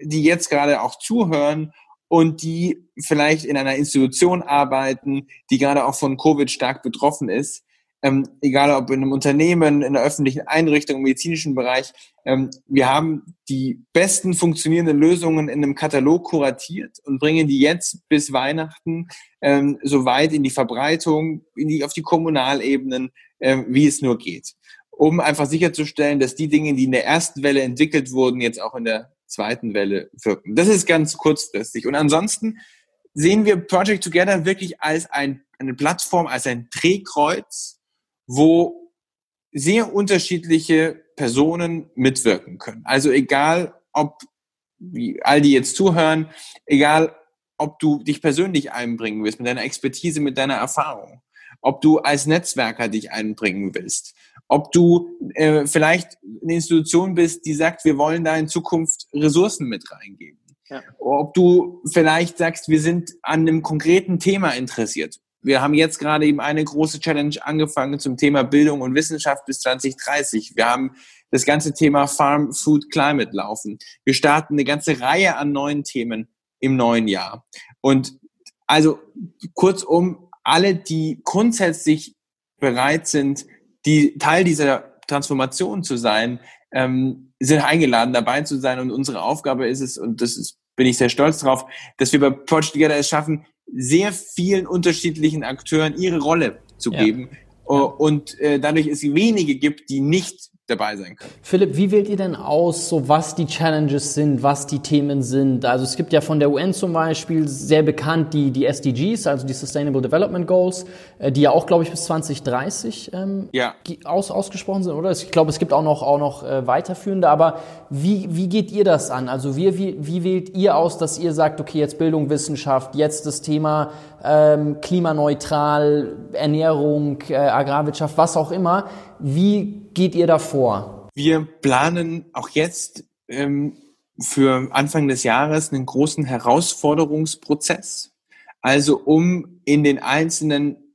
die jetzt gerade auch zuhören und die vielleicht in einer Institution arbeiten, die gerade auch von Covid stark betroffen ist, ähm, egal ob in einem Unternehmen, in einer öffentlichen Einrichtung, im medizinischen Bereich. Ähm, wir haben die besten funktionierenden Lösungen in einem Katalog kuratiert und bringen die jetzt bis Weihnachten ähm, so weit in die Verbreitung, in die, auf die Kommunalebenen, ähm, wie es nur geht. Um einfach sicherzustellen, dass die Dinge, die in der ersten Welle entwickelt wurden, jetzt auch in der zweiten Welle wirken. Das ist ganz kurzfristig. Und ansonsten sehen wir Project Together wirklich als ein, eine Plattform, als ein Drehkreuz wo sehr unterschiedliche Personen mitwirken können. Also egal, ob wie all die jetzt zuhören, egal, ob du dich persönlich einbringen willst mit deiner Expertise, mit deiner Erfahrung, ob du als Netzwerker dich einbringen willst, ob du äh, vielleicht eine Institution bist, die sagt, wir wollen da in Zukunft Ressourcen mit reingeben. Ja. Ob du vielleicht sagst, wir sind an einem konkreten Thema interessiert wir haben jetzt gerade eben eine große Challenge angefangen zum Thema Bildung und Wissenschaft bis 2030. Wir haben das ganze Thema Farm Food Climate laufen. Wir starten eine ganze Reihe an neuen Themen im neuen Jahr. Und also kurzum, alle, die grundsätzlich bereit sind, die Teil dieser Transformation zu sein, ähm, sind eingeladen, dabei zu sein. Und unsere Aufgabe ist es, und das ist, bin ich sehr stolz drauf, dass wir bei Project Together es schaffen, sehr vielen unterschiedlichen Akteuren ihre Rolle zu ja. geben und äh, dadurch es wenige gibt, die nicht dabei sein können. Philipp, wie wählt ihr denn aus, so was die Challenges sind, was die Themen sind? Also es gibt ja von der UN zum Beispiel sehr bekannt die, die SDGs, also die Sustainable Development Goals, äh, die ja auch, glaube ich, bis 2030 ähm, ja. aus, ausgesprochen sind, oder? Ich glaube, es gibt auch noch, auch noch äh, weiterführende, aber wie, wie geht ihr das an? Also wie, wie, wie wählt ihr aus, dass ihr sagt, okay, jetzt Bildung, Wissenschaft, jetzt das Thema ähm, klimaneutral, Ernährung, äh, Agrarwirtschaft, was auch immer. Wie geht ihr da vor? Wir planen auch jetzt ähm, für Anfang des Jahres einen großen Herausforderungsprozess. Also um in den einzelnen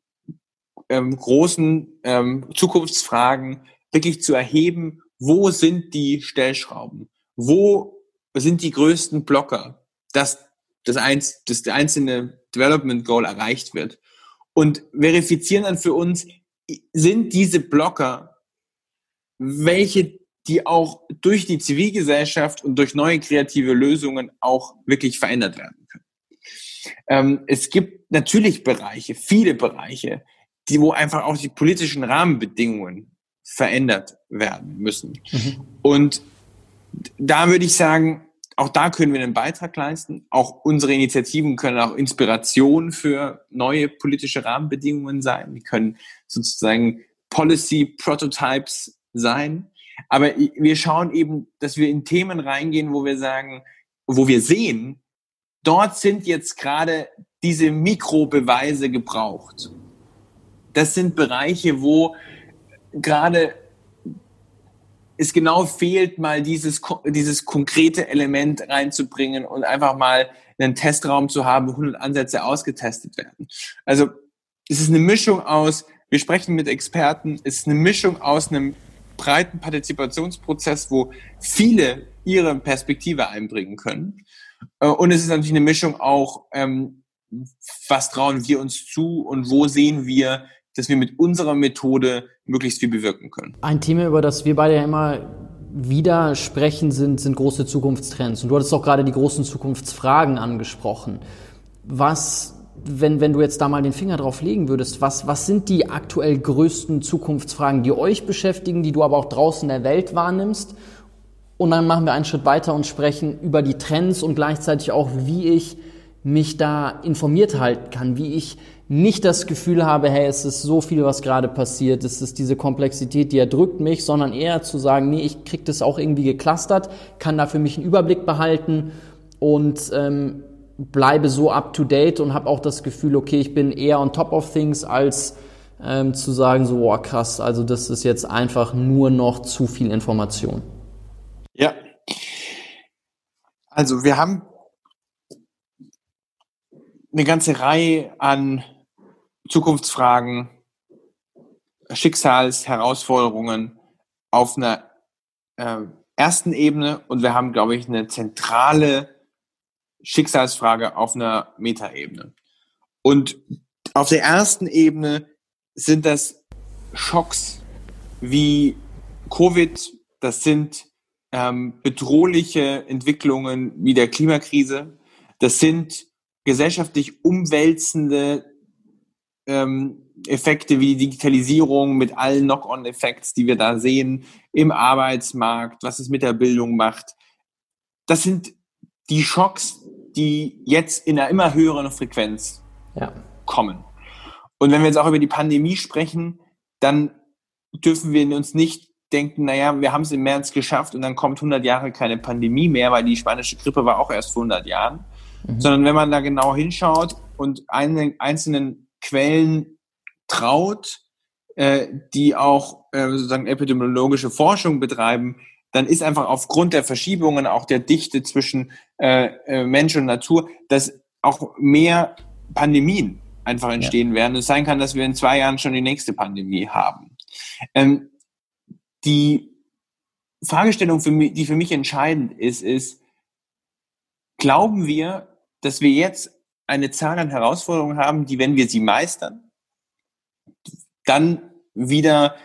ähm, großen ähm, Zukunftsfragen wirklich zu erheben, wo sind die Stellschrauben? Wo sind die größten Blocker, dass das, eins, das einzelne Development Goal erreicht wird? Und verifizieren dann für uns, sind diese Blocker, welche die auch durch die Zivilgesellschaft und durch neue kreative Lösungen auch wirklich verändert werden können. Ähm, es gibt natürlich Bereiche, viele Bereiche, die wo einfach auch die politischen Rahmenbedingungen verändert werden müssen. Mhm. Und da würde ich sagen, auch da können wir einen Beitrag leisten. Auch unsere Initiativen können auch Inspiration für neue politische Rahmenbedingungen sein. Die können sozusagen Policy Prototypes sein. Aber wir schauen eben, dass wir in Themen reingehen, wo wir sagen, wo wir sehen, dort sind jetzt gerade diese Mikrobeweise gebraucht. Das sind Bereiche, wo gerade es genau fehlt, mal dieses, dieses konkrete Element reinzubringen und einfach mal einen Testraum zu haben, wo 100 Ansätze ausgetestet werden. Also es ist eine Mischung aus, wir sprechen mit Experten, es ist eine Mischung aus einem breiten Partizipationsprozess, wo viele ihre Perspektive einbringen können. Äh, und es ist natürlich eine Mischung auch, ähm, was trauen wir uns zu und wo sehen wir dass wir mit unserer Methode möglichst viel bewirken können. Ein Thema, über das wir beide ja immer wieder sprechen, sind, sind große Zukunftstrends. Und du hattest auch gerade die großen Zukunftsfragen angesprochen. Was, wenn, wenn du jetzt da mal den Finger drauf legen würdest, was, was sind die aktuell größten Zukunftsfragen, die euch beschäftigen, die du aber auch draußen in der Welt wahrnimmst? Und dann machen wir einen Schritt weiter und sprechen über die Trends und gleichzeitig auch, wie ich mich da informiert halten kann, wie ich nicht das Gefühl habe, hey, es ist so viel, was gerade passiert, es ist diese Komplexität, die erdrückt mich, sondern eher zu sagen, nee, ich krieg das auch irgendwie geclustert, kann da für mich einen Überblick behalten und ähm, bleibe so up to date und habe auch das Gefühl, okay, ich bin eher on top of things, als ähm, zu sagen, so, boah, krass, also das ist jetzt einfach nur noch zu viel Information. Ja. Also wir haben eine ganze Reihe an Zukunftsfragen, Schicksalsherausforderungen auf einer äh, ersten Ebene und wir haben, glaube ich, eine zentrale Schicksalsfrage auf einer Metaebene. Und auf der ersten Ebene sind das Schocks wie Covid, das sind ähm, bedrohliche Entwicklungen wie der Klimakrise, das sind gesellschaftlich umwälzende ähm, Effekte wie die Digitalisierung mit allen Knock-on-Effekts, die wir da sehen im Arbeitsmarkt, was es mit der Bildung macht. Das sind die Schocks, die jetzt in einer immer höheren Frequenz ja. kommen. Und wenn wir jetzt auch über die Pandemie sprechen, dann dürfen wir uns nicht denken, naja, wir haben es im März geschafft und dann kommt 100 Jahre keine Pandemie mehr, weil die spanische Grippe war auch erst vor 100 Jahren. Mhm. Sondern wenn man da genau hinschaut und einen, einzelnen Quellen traut, äh, die auch äh, sozusagen epidemiologische Forschung betreiben, dann ist einfach aufgrund der Verschiebungen, auch der Dichte zwischen äh, äh, Mensch und Natur, dass auch mehr Pandemien einfach entstehen ja. werden. Es sein kann, dass wir in zwei Jahren schon die nächste Pandemie haben. Ähm, die Fragestellung, für mich, die für mich entscheidend ist, ist, glauben wir, dass wir jetzt eine Zahl an Herausforderungen haben, die, wenn wir sie meistern, dann wieder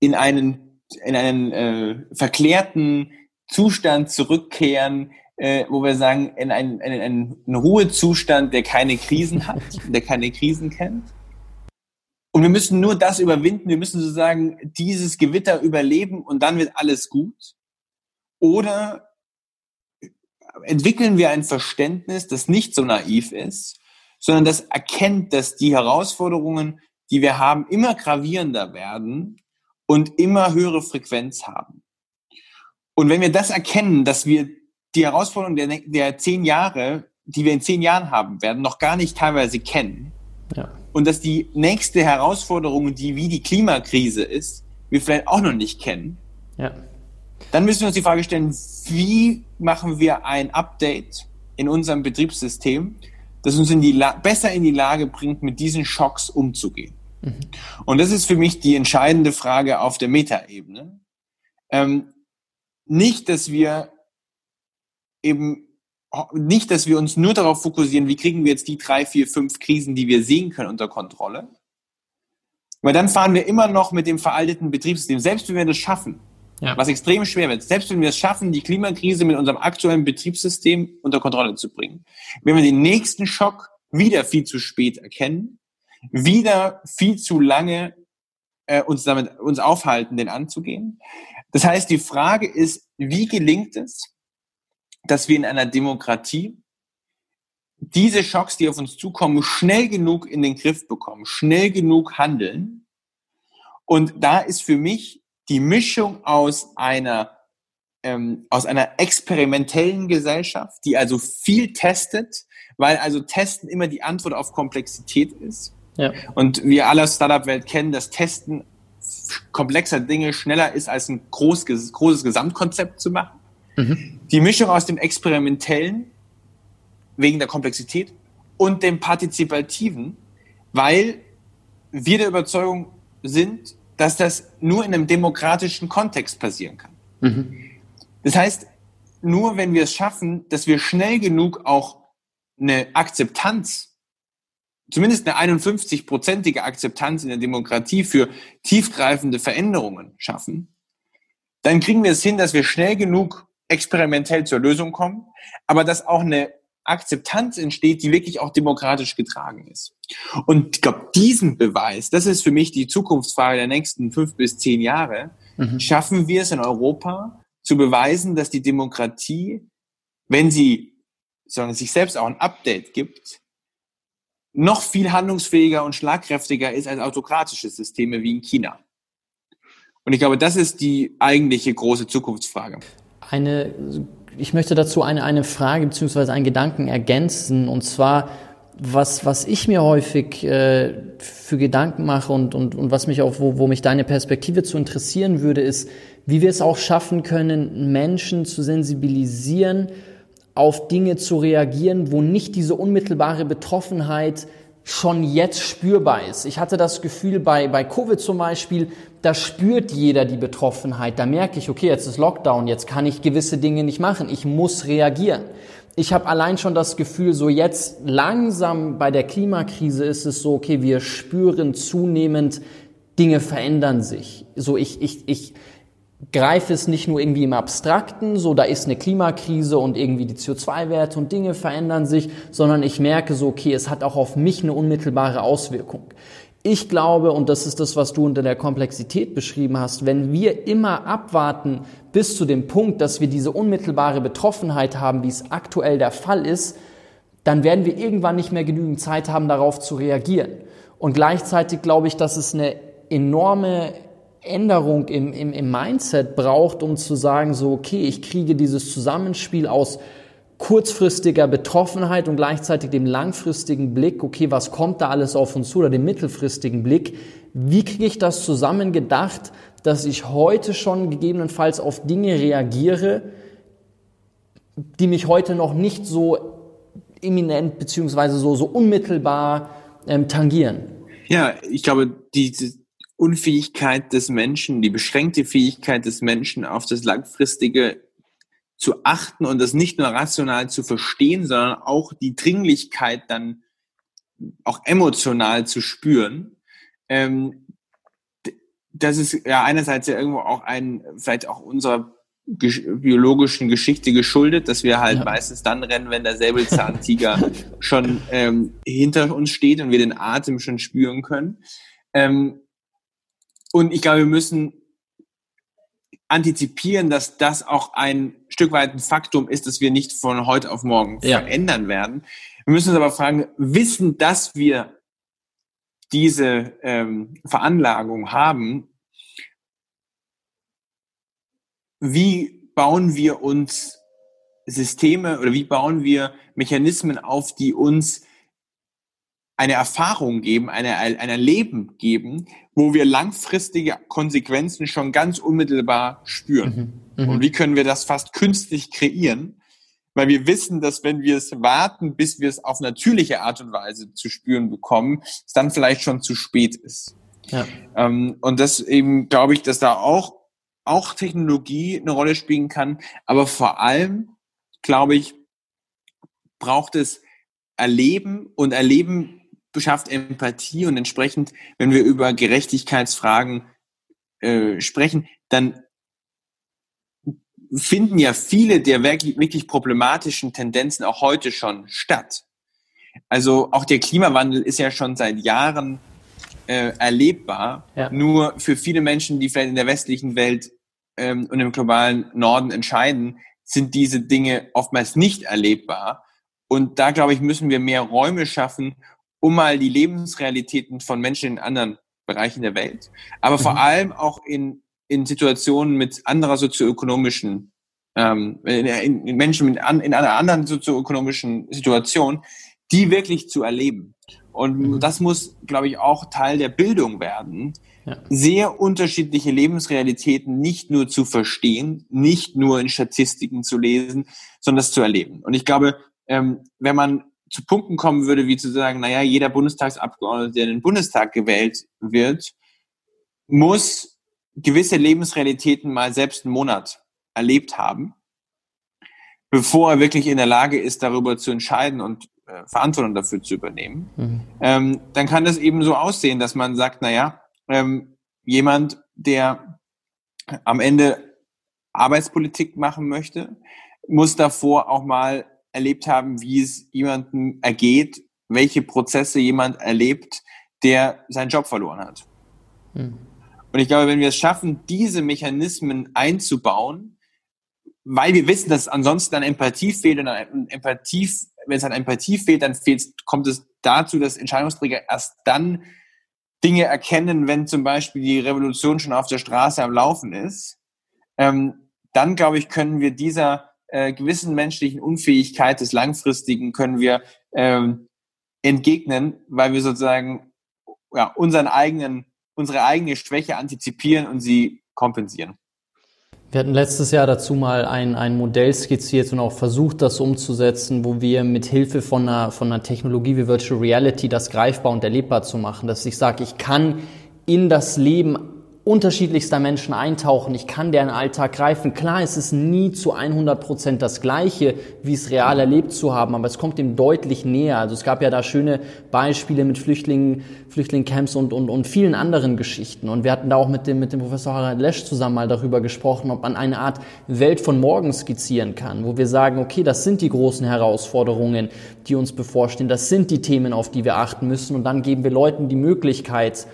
in einen, in einen äh, verklärten Zustand zurückkehren, äh, wo wir sagen, in einen, in einen Ruhezustand, der keine Krisen hat, (laughs) der keine Krisen kennt. Und wir müssen nur das überwinden, wir müssen sozusagen dieses Gewitter überleben und dann wird alles gut. Oder entwickeln wir ein Verständnis, das nicht so naiv ist, sondern das erkennt, dass die Herausforderungen, die wir haben, immer gravierender werden und immer höhere Frequenz haben. Und wenn wir das erkennen, dass wir die Herausforderungen der, der zehn Jahre, die wir in zehn Jahren haben werden, noch gar nicht teilweise kennen, ja. und dass die nächste Herausforderung, die wie die Klimakrise ist, wir vielleicht auch noch nicht kennen, ja. dann müssen wir uns die Frage stellen, wie machen wir ein Update in unserem Betriebssystem, das uns in die besser in die Lage bringt, mit diesen Schocks umzugehen. Mhm. Und das ist für mich die entscheidende Frage auf der Metaebene. Ähm, nicht, dass wir eben nicht, dass wir uns nur darauf fokussieren, wie kriegen wir jetzt die drei, vier, fünf Krisen, die wir sehen können, unter Kontrolle. Weil dann fahren wir immer noch mit dem veralteten Betriebssystem. Selbst wenn wir das schaffen, ja. was extrem schwer wird. Selbst wenn wir es schaffen, die Klimakrise mit unserem aktuellen Betriebssystem unter Kontrolle zu bringen, wenn wir den nächsten Schock wieder viel zu spät erkennen, wieder viel zu lange äh, uns damit uns aufhalten, den anzugehen. Das heißt, die Frage ist, wie gelingt es, dass wir in einer Demokratie diese Schocks, die auf uns zukommen, schnell genug in den Griff bekommen, schnell genug handeln. Und da ist für mich die Mischung aus einer ähm, aus einer experimentellen Gesellschaft, die also viel testet, weil also Testen immer die Antwort auf Komplexität ist. Ja. Und wir alle Startup-Welt kennen, dass Testen komplexer Dinge schneller ist, als ein groß, großes Gesamtkonzept zu machen. Mhm. Die Mischung aus dem Experimentellen, wegen der Komplexität, und dem Partizipativen, weil wir der Überzeugung sind, dass das nur in einem demokratischen Kontext passieren kann. Mhm. Das heißt, nur wenn wir es schaffen, dass wir schnell genug auch eine Akzeptanz, zumindest eine 51-prozentige Akzeptanz in der Demokratie für tiefgreifende Veränderungen schaffen, dann kriegen wir es hin, dass wir schnell genug experimentell zur Lösung kommen, aber dass auch eine Akzeptanz entsteht, die wirklich auch demokratisch getragen ist. Und ich glaube, diesen Beweis, das ist für mich die Zukunftsfrage der nächsten fünf bis zehn Jahre, mhm. schaffen wir es in Europa zu beweisen, dass die Demokratie, wenn sie sagen, sich selbst auch ein Update gibt, noch viel handlungsfähiger und schlagkräftiger ist als autokratische Systeme wie in China. Und ich glaube, das ist die eigentliche große Zukunftsfrage. Eine ich möchte dazu eine, eine Frage bzw. einen Gedanken ergänzen und zwar, was, was ich mir häufig äh, für Gedanken mache und, und, und was mich auch, wo, wo mich deine Perspektive zu interessieren würde, ist, wie wir es auch schaffen können, Menschen zu sensibilisieren, auf Dinge zu reagieren, wo nicht diese unmittelbare Betroffenheit schon jetzt spürbar ist. Ich hatte das Gefühl bei, bei Covid zum Beispiel, da spürt jeder die Betroffenheit. Da merke ich, okay, jetzt ist Lockdown, jetzt kann ich gewisse Dinge nicht machen. Ich muss reagieren. Ich habe allein schon das Gefühl, so jetzt langsam bei der Klimakrise ist es so, okay, wir spüren zunehmend, Dinge verändern sich. So ich, ich, ich, greife es nicht nur irgendwie im Abstrakten, so da ist eine Klimakrise und irgendwie die CO2-Werte und Dinge verändern sich, sondern ich merke so, okay, es hat auch auf mich eine unmittelbare Auswirkung. Ich glaube, und das ist das, was du unter der Komplexität beschrieben hast, wenn wir immer abwarten bis zu dem Punkt, dass wir diese unmittelbare Betroffenheit haben, wie es aktuell der Fall ist, dann werden wir irgendwann nicht mehr genügend Zeit haben, darauf zu reagieren. Und gleichzeitig glaube ich, dass es eine enorme Änderung im, im, im Mindset braucht, um zu sagen, so, okay, ich kriege dieses Zusammenspiel aus kurzfristiger Betroffenheit und gleichzeitig dem langfristigen Blick, okay, was kommt da alles auf uns zu, oder dem mittelfristigen Blick, wie kriege ich das zusammengedacht, dass ich heute schon gegebenenfalls auf Dinge reagiere, die mich heute noch nicht so imminent beziehungsweise so, so unmittelbar ähm, tangieren. Ja, ich glaube, diese, Unfähigkeit des Menschen, die beschränkte Fähigkeit des Menschen auf das Langfristige zu achten und das nicht nur rational zu verstehen, sondern auch die Dringlichkeit dann auch emotional zu spüren. Ähm, das ist ja einerseits ja irgendwo auch ein, vielleicht auch unserer biologischen Geschichte geschuldet, dass wir halt ja. meistens dann rennen, wenn der Säbelzahntiger (laughs) schon ähm, hinter uns steht und wir den Atem schon spüren können. Ähm, und ich glaube, wir müssen antizipieren, dass das auch ein Stück weit ein Faktum ist, dass wir nicht von heute auf morgen ja. verändern werden. Wir müssen uns aber fragen, wissen, dass wir diese ähm, Veranlagung haben, wie bauen wir uns Systeme oder wie bauen wir Mechanismen auf, die uns eine Erfahrung geben, eine, ein Erleben geben, wo wir langfristige Konsequenzen schon ganz unmittelbar spüren. Mhm. Mhm. Und wie können wir das fast künstlich kreieren? Weil wir wissen, dass wenn wir es warten, bis wir es auf natürliche Art und Weise zu spüren bekommen, es dann vielleicht schon zu spät ist. Ja. Ähm, und das eben glaube ich, dass da auch, auch Technologie eine Rolle spielen kann. Aber vor allem, glaube ich, braucht es Erleben und Erleben beschafft Empathie und entsprechend, wenn wir über Gerechtigkeitsfragen äh, sprechen, dann finden ja viele der wirklich, wirklich problematischen Tendenzen auch heute schon statt. Also auch der Klimawandel ist ja schon seit Jahren äh, erlebbar. Ja. Nur für viele Menschen, die vielleicht in der westlichen Welt ähm, und im globalen Norden entscheiden, sind diese Dinge oftmals nicht erlebbar. Und da, glaube ich, müssen wir mehr Räume schaffen, um mal die Lebensrealitäten von Menschen in anderen Bereichen der Welt, aber mhm. vor allem auch in, in Situationen mit anderer sozioökonomischen, ähm, in, in Menschen mit an, in einer anderen sozioökonomischen Situation, die wirklich zu erleben. Und mhm. das muss, glaube ich, auch Teil der Bildung werden, ja. sehr unterschiedliche Lebensrealitäten nicht nur zu verstehen, nicht nur in Statistiken zu lesen, sondern das zu erleben. Und ich glaube, ähm, wenn man zu Punkten kommen würde, wie zu sagen, naja, jeder Bundestagsabgeordnete, der in den Bundestag gewählt wird, muss gewisse Lebensrealitäten mal selbst einen Monat erlebt haben, bevor er wirklich in der Lage ist, darüber zu entscheiden und äh, Verantwortung dafür zu übernehmen. Mhm. Ähm, dann kann das eben so aussehen, dass man sagt, naja, ähm, jemand, der am Ende Arbeitspolitik machen möchte, muss davor auch mal erlebt haben, wie es jemandem ergeht, welche Prozesse jemand erlebt, der seinen Job verloren hat. Hm. Und ich glaube, wenn wir es schaffen, diese Mechanismen einzubauen, weil wir wissen, dass ansonsten an Empathie fehlt und an Empathie, wenn es an Empathie fehlt, dann fehlt, kommt es dazu, dass Entscheidungsträger erst dann Dinge erkennen, wenn zum Beispiel die Revolution schon auf der Straße am Laufen ist. Ähm, dann, glaube ich, können wir dieser äh, gewissen menschlichen Unfähigkeit des Langfristigen können wir ähm, entgegnen, weil wir sozusagen ja, unseren eigenen, unsere eigene Schwäche antizipieren und sie kompensieren. Wir hatten letztes Jahr dazu mal ein, ein Modell skizziert und auch versucht, das umzusetzen, wo wir mit Hilfe von einer, von einer Technologie wie Virtual Reality das greifbar und erlebbar zu machen, dass ich sage, ich kann in das Leben unterschiedlichster Menschen eintauchen. Ich kann deren Alltag greifen. Klar, es ist nie zu 100 Prozent das Gleiche, wie es real erlebt zu haben, aber es kommt dem deutlich näher. Also es gab ja da schöne Beispiele mit Flüchtlingen, Flüchtlingscamps und, und, und vielen anderen Geschichten. Und wir hatten da auch mit dem, mit dem Professor Harald Lesch zusammen mal darüber gesprochen, ob man eine Art Welt von morgen skizzieren kann, wo wir sagen, okay, das sind die großen Herausforderungen, die uns bevorstehen. Das sind die Themen, auf die wir achten müssen. Und dann geben wir Leuten die Möglichkeit,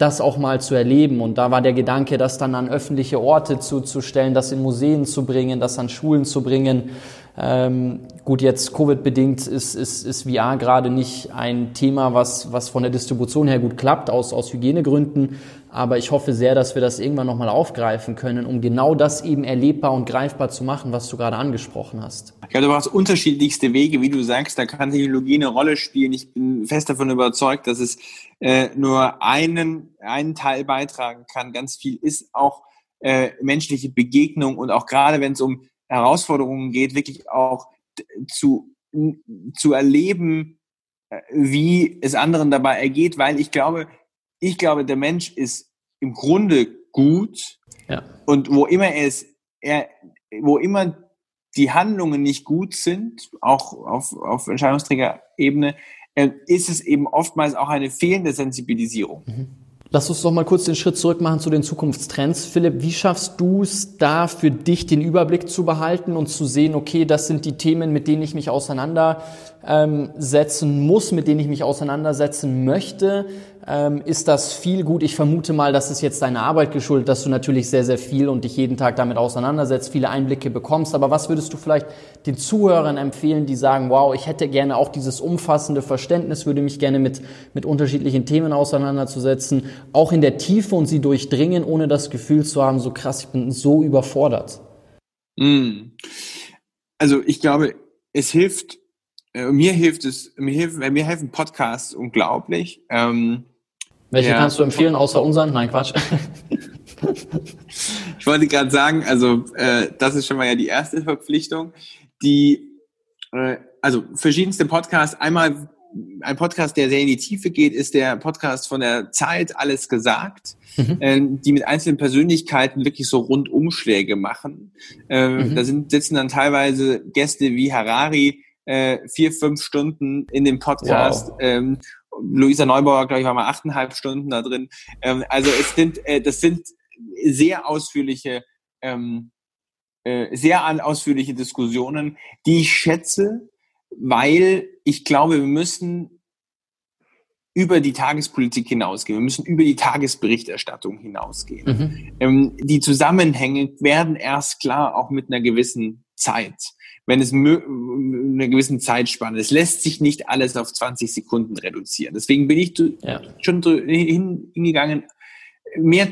das auch mal zu erleben. Und da war der Gedanke, das dann an öffentliche Orte zuzustellen, das in Museen zu bringen, das an Schulen zu bringen. Ähm, gut, jetzt Covid-bedingt ist, ist, ist VR gerade nicht ein Thema, was, was von der Distribution her gut klappt, aus, aus Hygienegründen. Aber ich hoffe sehr, dass wir das irgendwann nochmal aufgreifen können, um genau das eben erlebbar und greifbar zu machen, was du gerade angesprochen hast. Ja, du brauchst unterschiedlichste Wege, wie du sagst, da kann Technologie eine Rolle spielen. Ich bin fest davon überzeugt, dass es äh, nur einen, einen Teil beitragen kann. Ganz viel ist auch äh, menschliche Begegnung und auch gerade wenn es um Herausforderungen geht, wirklich auch zu, zu erleben, äh, wie es anderen dabei ergeht, weil ich glaube, ich glaube, der Mensch ist im Grunde gut ja. und wo immer er ist, er, wo immer die Handlungen nicht gut sind, auch auf, auf Entscheidungsträgerebene, äh, ist es eben oftmals auch eine fehlende Sensibilisierung. Mhm. Lass uns doch mal kurz den Schritt zurück machen zu den Zukunftstrends. Philipp, wie schaffst du es da für dich den Überblick zu behalten und zu sehen, okay, das sind die Themen, mit denen ich mich auseinandersetzen muss, mit denen ich mich auseinandersetzen möchte? Ähm, ist das viel gut. Ich vermute mal, das ist jetzt deine Arbeit geschuldet, dass du natürlich sehr, sehr viel und dich jeden Tag damit auseinandersetzt, viele Einblicke bekommst. Aber was würdest du vielleicht den Zuhörern empfehlen, die sagen, wow, ich hätte gerne auch dieses umfassende Verständnis, würde mich gerne mit, mit unterschiedlichen Themen auseinanderzusetzen, auch in der Tiefe und sie durchdringen, ohne das Gefühl zu haben, so krass, ich bin so überfordert? Mm. Also ich glaube, es hilft, äh, mir hilft es, mir, hilft, mir helfen Podcasts unglaublich. Ähm, welche ja. kannst du empfehlen, außer unseren? Nein, Quatsch. (laughs) ich wollte gerade sagen, also äh, das ist schon mal ja die erste Verpflichtung. Die, äh, also verschiedenste Podcasts. Einmal ein Podcast, der sehr in die Tiefe geht, ist der Podcast von der Zeit Alles gesagt, mhm. äh, die mit einzelnen Persönlichkeiten wirklich so Rundumschläge machen. Äh, mhm. Da sind, sitzen dann teilweise Gäste wie Harari, äh, vier, fünf Stunden in dem Podcast. Wow. Ähm, Luisa Neubauer, glaube ich, war mal achteinhalb Stunden da drin. Ähm, also es sind, äh, das sind sehr ausführliche, ähm, äh, sehr ausführliche Diskussionen, die ich schätze, weil ich glaube, wir müssen über die Tagespolitik hinausgehen. Wir müssen über die Tagesberichterstattung hinausgehen. Mhm. Ähm, die Zusammenhänge werden erst klar, auch mit einer gewissen Zeit wenn es eine gewissen Zeitspanne. Es lässt sich nicht alles auf 20 Sekunden reduzieren. Deswegen bin ich ja. schon hingegangen, mehr,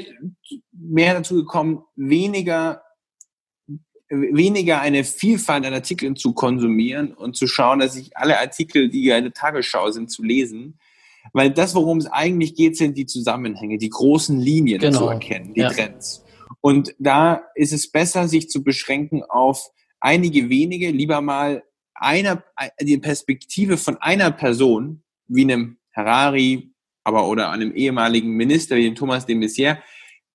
mehr dazu gekommen, weniger weniger eine Vielfalt an Artikeln zu konsumieren und zu schauen, dass ich alle Artikel, die eine Tagesschau sind, zu lesen. Weil das, worum es eigentlich geht, sind die Zusammenhänge, die großen Linien genau. zu erkennen, die ja. Trends. Und da ist es besser, sich zu beschränken auf einige wenige lieber mal einer, die Perspektive von einer Person, wie einem Harari, aber oder einem ehemaligen Minister wie dem Thomas de Maizière,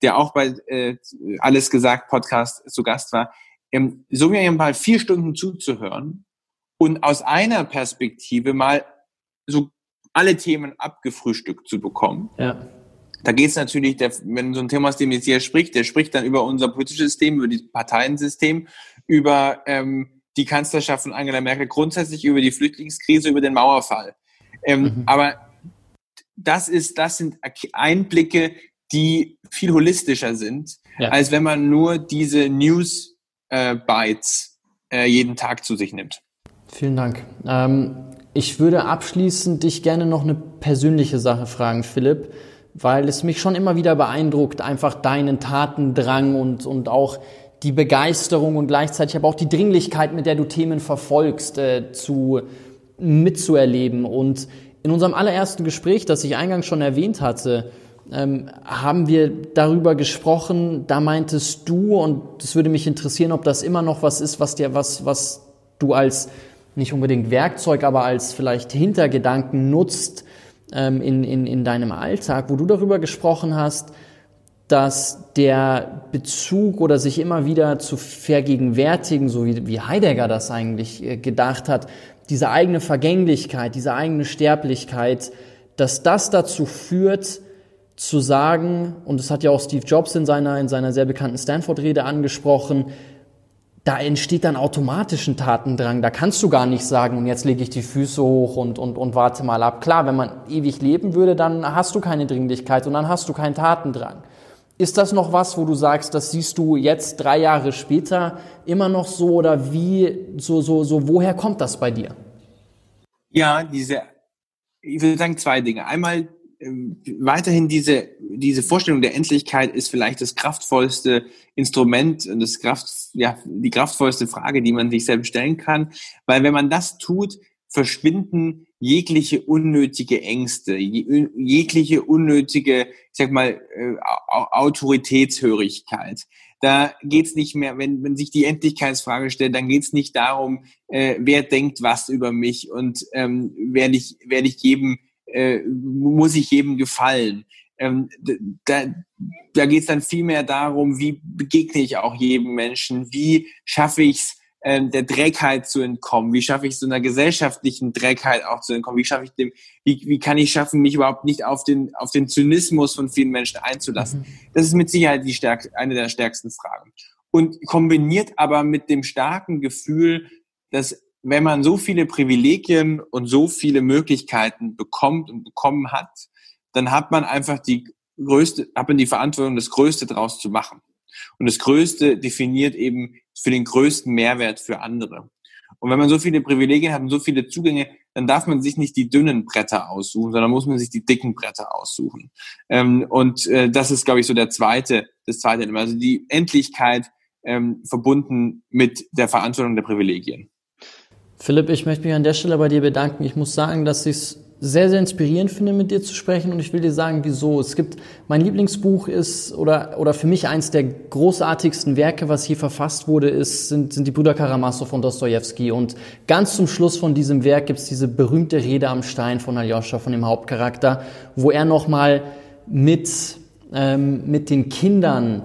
der auch bei äh, Alles gesagt Podcast zu Gast war, ähm, so mir mal vier Stunden zuzuhören und aus einer Perspektive mal so alle Themen abgefrühstückt zu bekommen. Ja. Da geht es natürlich, der, wenn so ein Thomas de Maizière spricht, der spricht dann über unser politisches System, über das Parteiensystem, über ähm, die Kanzlerschaft von Angela Merkel, grundsätzlich über die Flüchtlingskrise, über den Mauerfall. Ähm, mhm. Aber das ist, das sind Einblicke, die viel holistischer sind, ja. als wenn man nur diese News äh, Bytes äh, jeden Tag zu sich nimmt. Vielen Dank. Ähm, ich würde abschließend dich gerne noch eine persönliche Sache fragen, Philipp weil es mich schon immer wieder beeindruckt, einfach deinen Tatendrang und, und auch die Begeisterung und gleichzeitig aber auch die Dringlichkeit, mit der du Themen verfolgst, äh, zu, mitzuerleben. Und in unserem allerersten Gespräch, das ich eingangs schon erwähnt hatte, ähm, haben wir darüber gesprochen. Da meintest du, und es würde mich interessieren, ob das immer noch was ist, was dir, was, was du als nicht unbedingt Werkzeug, aber als vielleicht Hintergedanken nutzt ähm, in, in, in deinem Alltag, wo du darüber gesprochen hast, dass der Bezug oder sich immer wieder zu vergegenwärtigen, so wie, wie Heidegger das eigentlich äh, gedacht hat, diese eigene Vergänglichkeit, diese eigene Sterblichkeit, dass das dazu führt, zu sagen, und das hat ja auch Steve Jobs in seiner, in seiner sehr bekannten Stanford-Rede angesprochen, da entsteht dann automatisch ein Tatendrang. Da kannst du gar nicht sagen, und jetzt lege ich die Füße hoch und, und, und warte mal ab. Klar, wenn man ewig leben würde, dann hast du keine Dringlichkeit und dann hast du keinen Tatendrang. Ist das noch was, wo du sagst, das siehst du jetzt drei Jahre später immer noch so oder wie, so, so, so, woher kommt das bei dir? Ja, diese, ich würde sagen zwei Dinge. Einmal weiterhin diese, diese Vorstellung der Endlichkeit ist vielleicht das kraftvollste Instrument und das Kraft, ja, die kraftvollste Frage, die man sich selbst stellen kann. Weil wenn man das tut, verschwinden jegliche unnötige Ängste, jegliche unnötige, ich sag mal, äh, Autoritätshörigkeit. Da geht's nicht mehr, wenn, wenn sich die Endlichkeitsfrage stellt, dann geht's nicht darum, äh, wer denkt was über mich und ähm, werde ich, werde ich jedem äh, muss ich jedem gefallen. Ähm, da da geht es dann viel mehr darum, wie begegne ich auch jedem Menschen, wie schaffe ich es, ähm, der Dreckheit zu entkommen, wie schaffe ich so einer gesellschaftlichen Dreckheit auch zu entkommen, wie schaffe ich dem, wie, wie kann ich schaffen, mich überhaupt nicht auf den, auf den Zynismus von vielen Menschen einzulassen. Mhm. Das ist mit Sicherheit die stärk, eine der stärksten Fragen. Und kombiniert aber mit dem starken Gefühl, dass wenn man so viele Privilegien und so viele Möglichkeiten bekommt und bekommen hat, dann hat man einfach die größte, hat man die Verantwortung, das Größte daraus zu machen. Und das Größte definiert eben für den größten Mehrwert für andere. Und wenn man so viele Privilegien hat und so viele Zugänge, dann darf man sich nicht die dünnen Bretter aussuchen, sondern muss man sich die dicken Bretter aussuchen. Ähm, und äh, das ist, glaube ich, so der zweite, das zweite. Also die Endlichkeit ähm, verbunden mit der Verantwortung der Privilegien. Philipp, ich möchte mich an der Stelle bei dir bedanken. Ich muss sagen, dass ich es sehr, sehr inspirierend finde, mit dir zu sprechen und ich will dir sagen, wieso. Es gibt, mein Lieblingsbuch ist, oder, oder für mich eins der großartigsten Werke, was hier verfasst wurde, ist, sind, sind die Brüder Karamasow von Dostoevsky und ganz zum Schluss von diesem Werk gibt es diese berühmte Rede am Stein von Aljoscha, von dem Hauptcharakter, wo er nochmal mit, ähm, mit den Kindern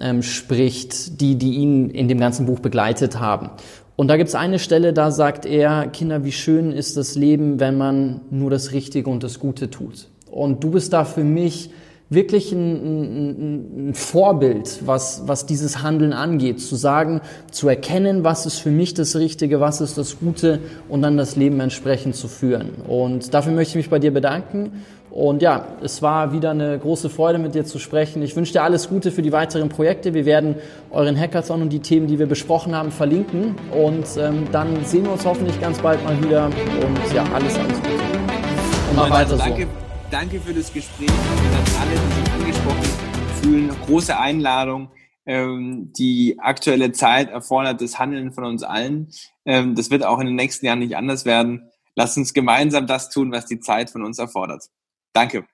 ähm, spricht, die, die ihn in dem ganzen Buch begleitet haben. Und da gibt es eine Stelle, da sagt er, Kinder, wie schön ist das Leben, wenn man nur das Richtige und das Gute tut. Und du bist da für mich wirklich ein, ein, ein, Vorbild, was, was dieses Handeln angeht. Zu sagen, zu erkennen, was ist für mich das Richtige, was ist das Gute und dann das Leben entsprechend zu führen. Und dafür möchte ich mich bei dir bedanken und ja, es war wieder eine große Freude, mit dir zu sprechen. Ich wünsche dir alles Gute für die weiteren Projekte. Wir werden euren Hackathon und die Themen, die wir besprochen haben, verlinken. Und ähm, dann sehen wir uns hoffentlich ganz bald mal wieder. Und ja, alles, alles Gute. Und mach weiter danke, so. danke für das Gespräch. Und an alle, die sich angesprochen fühlen, große Einladung. Ähm, die aktuelle Zeit erfordert das Handeln von uns allen. Ähm, das wird auch in den nächsten Jahren nicht anders werden. Lasst uns gemeinsam das tun, was die Zeit von uns erfordert. Danke.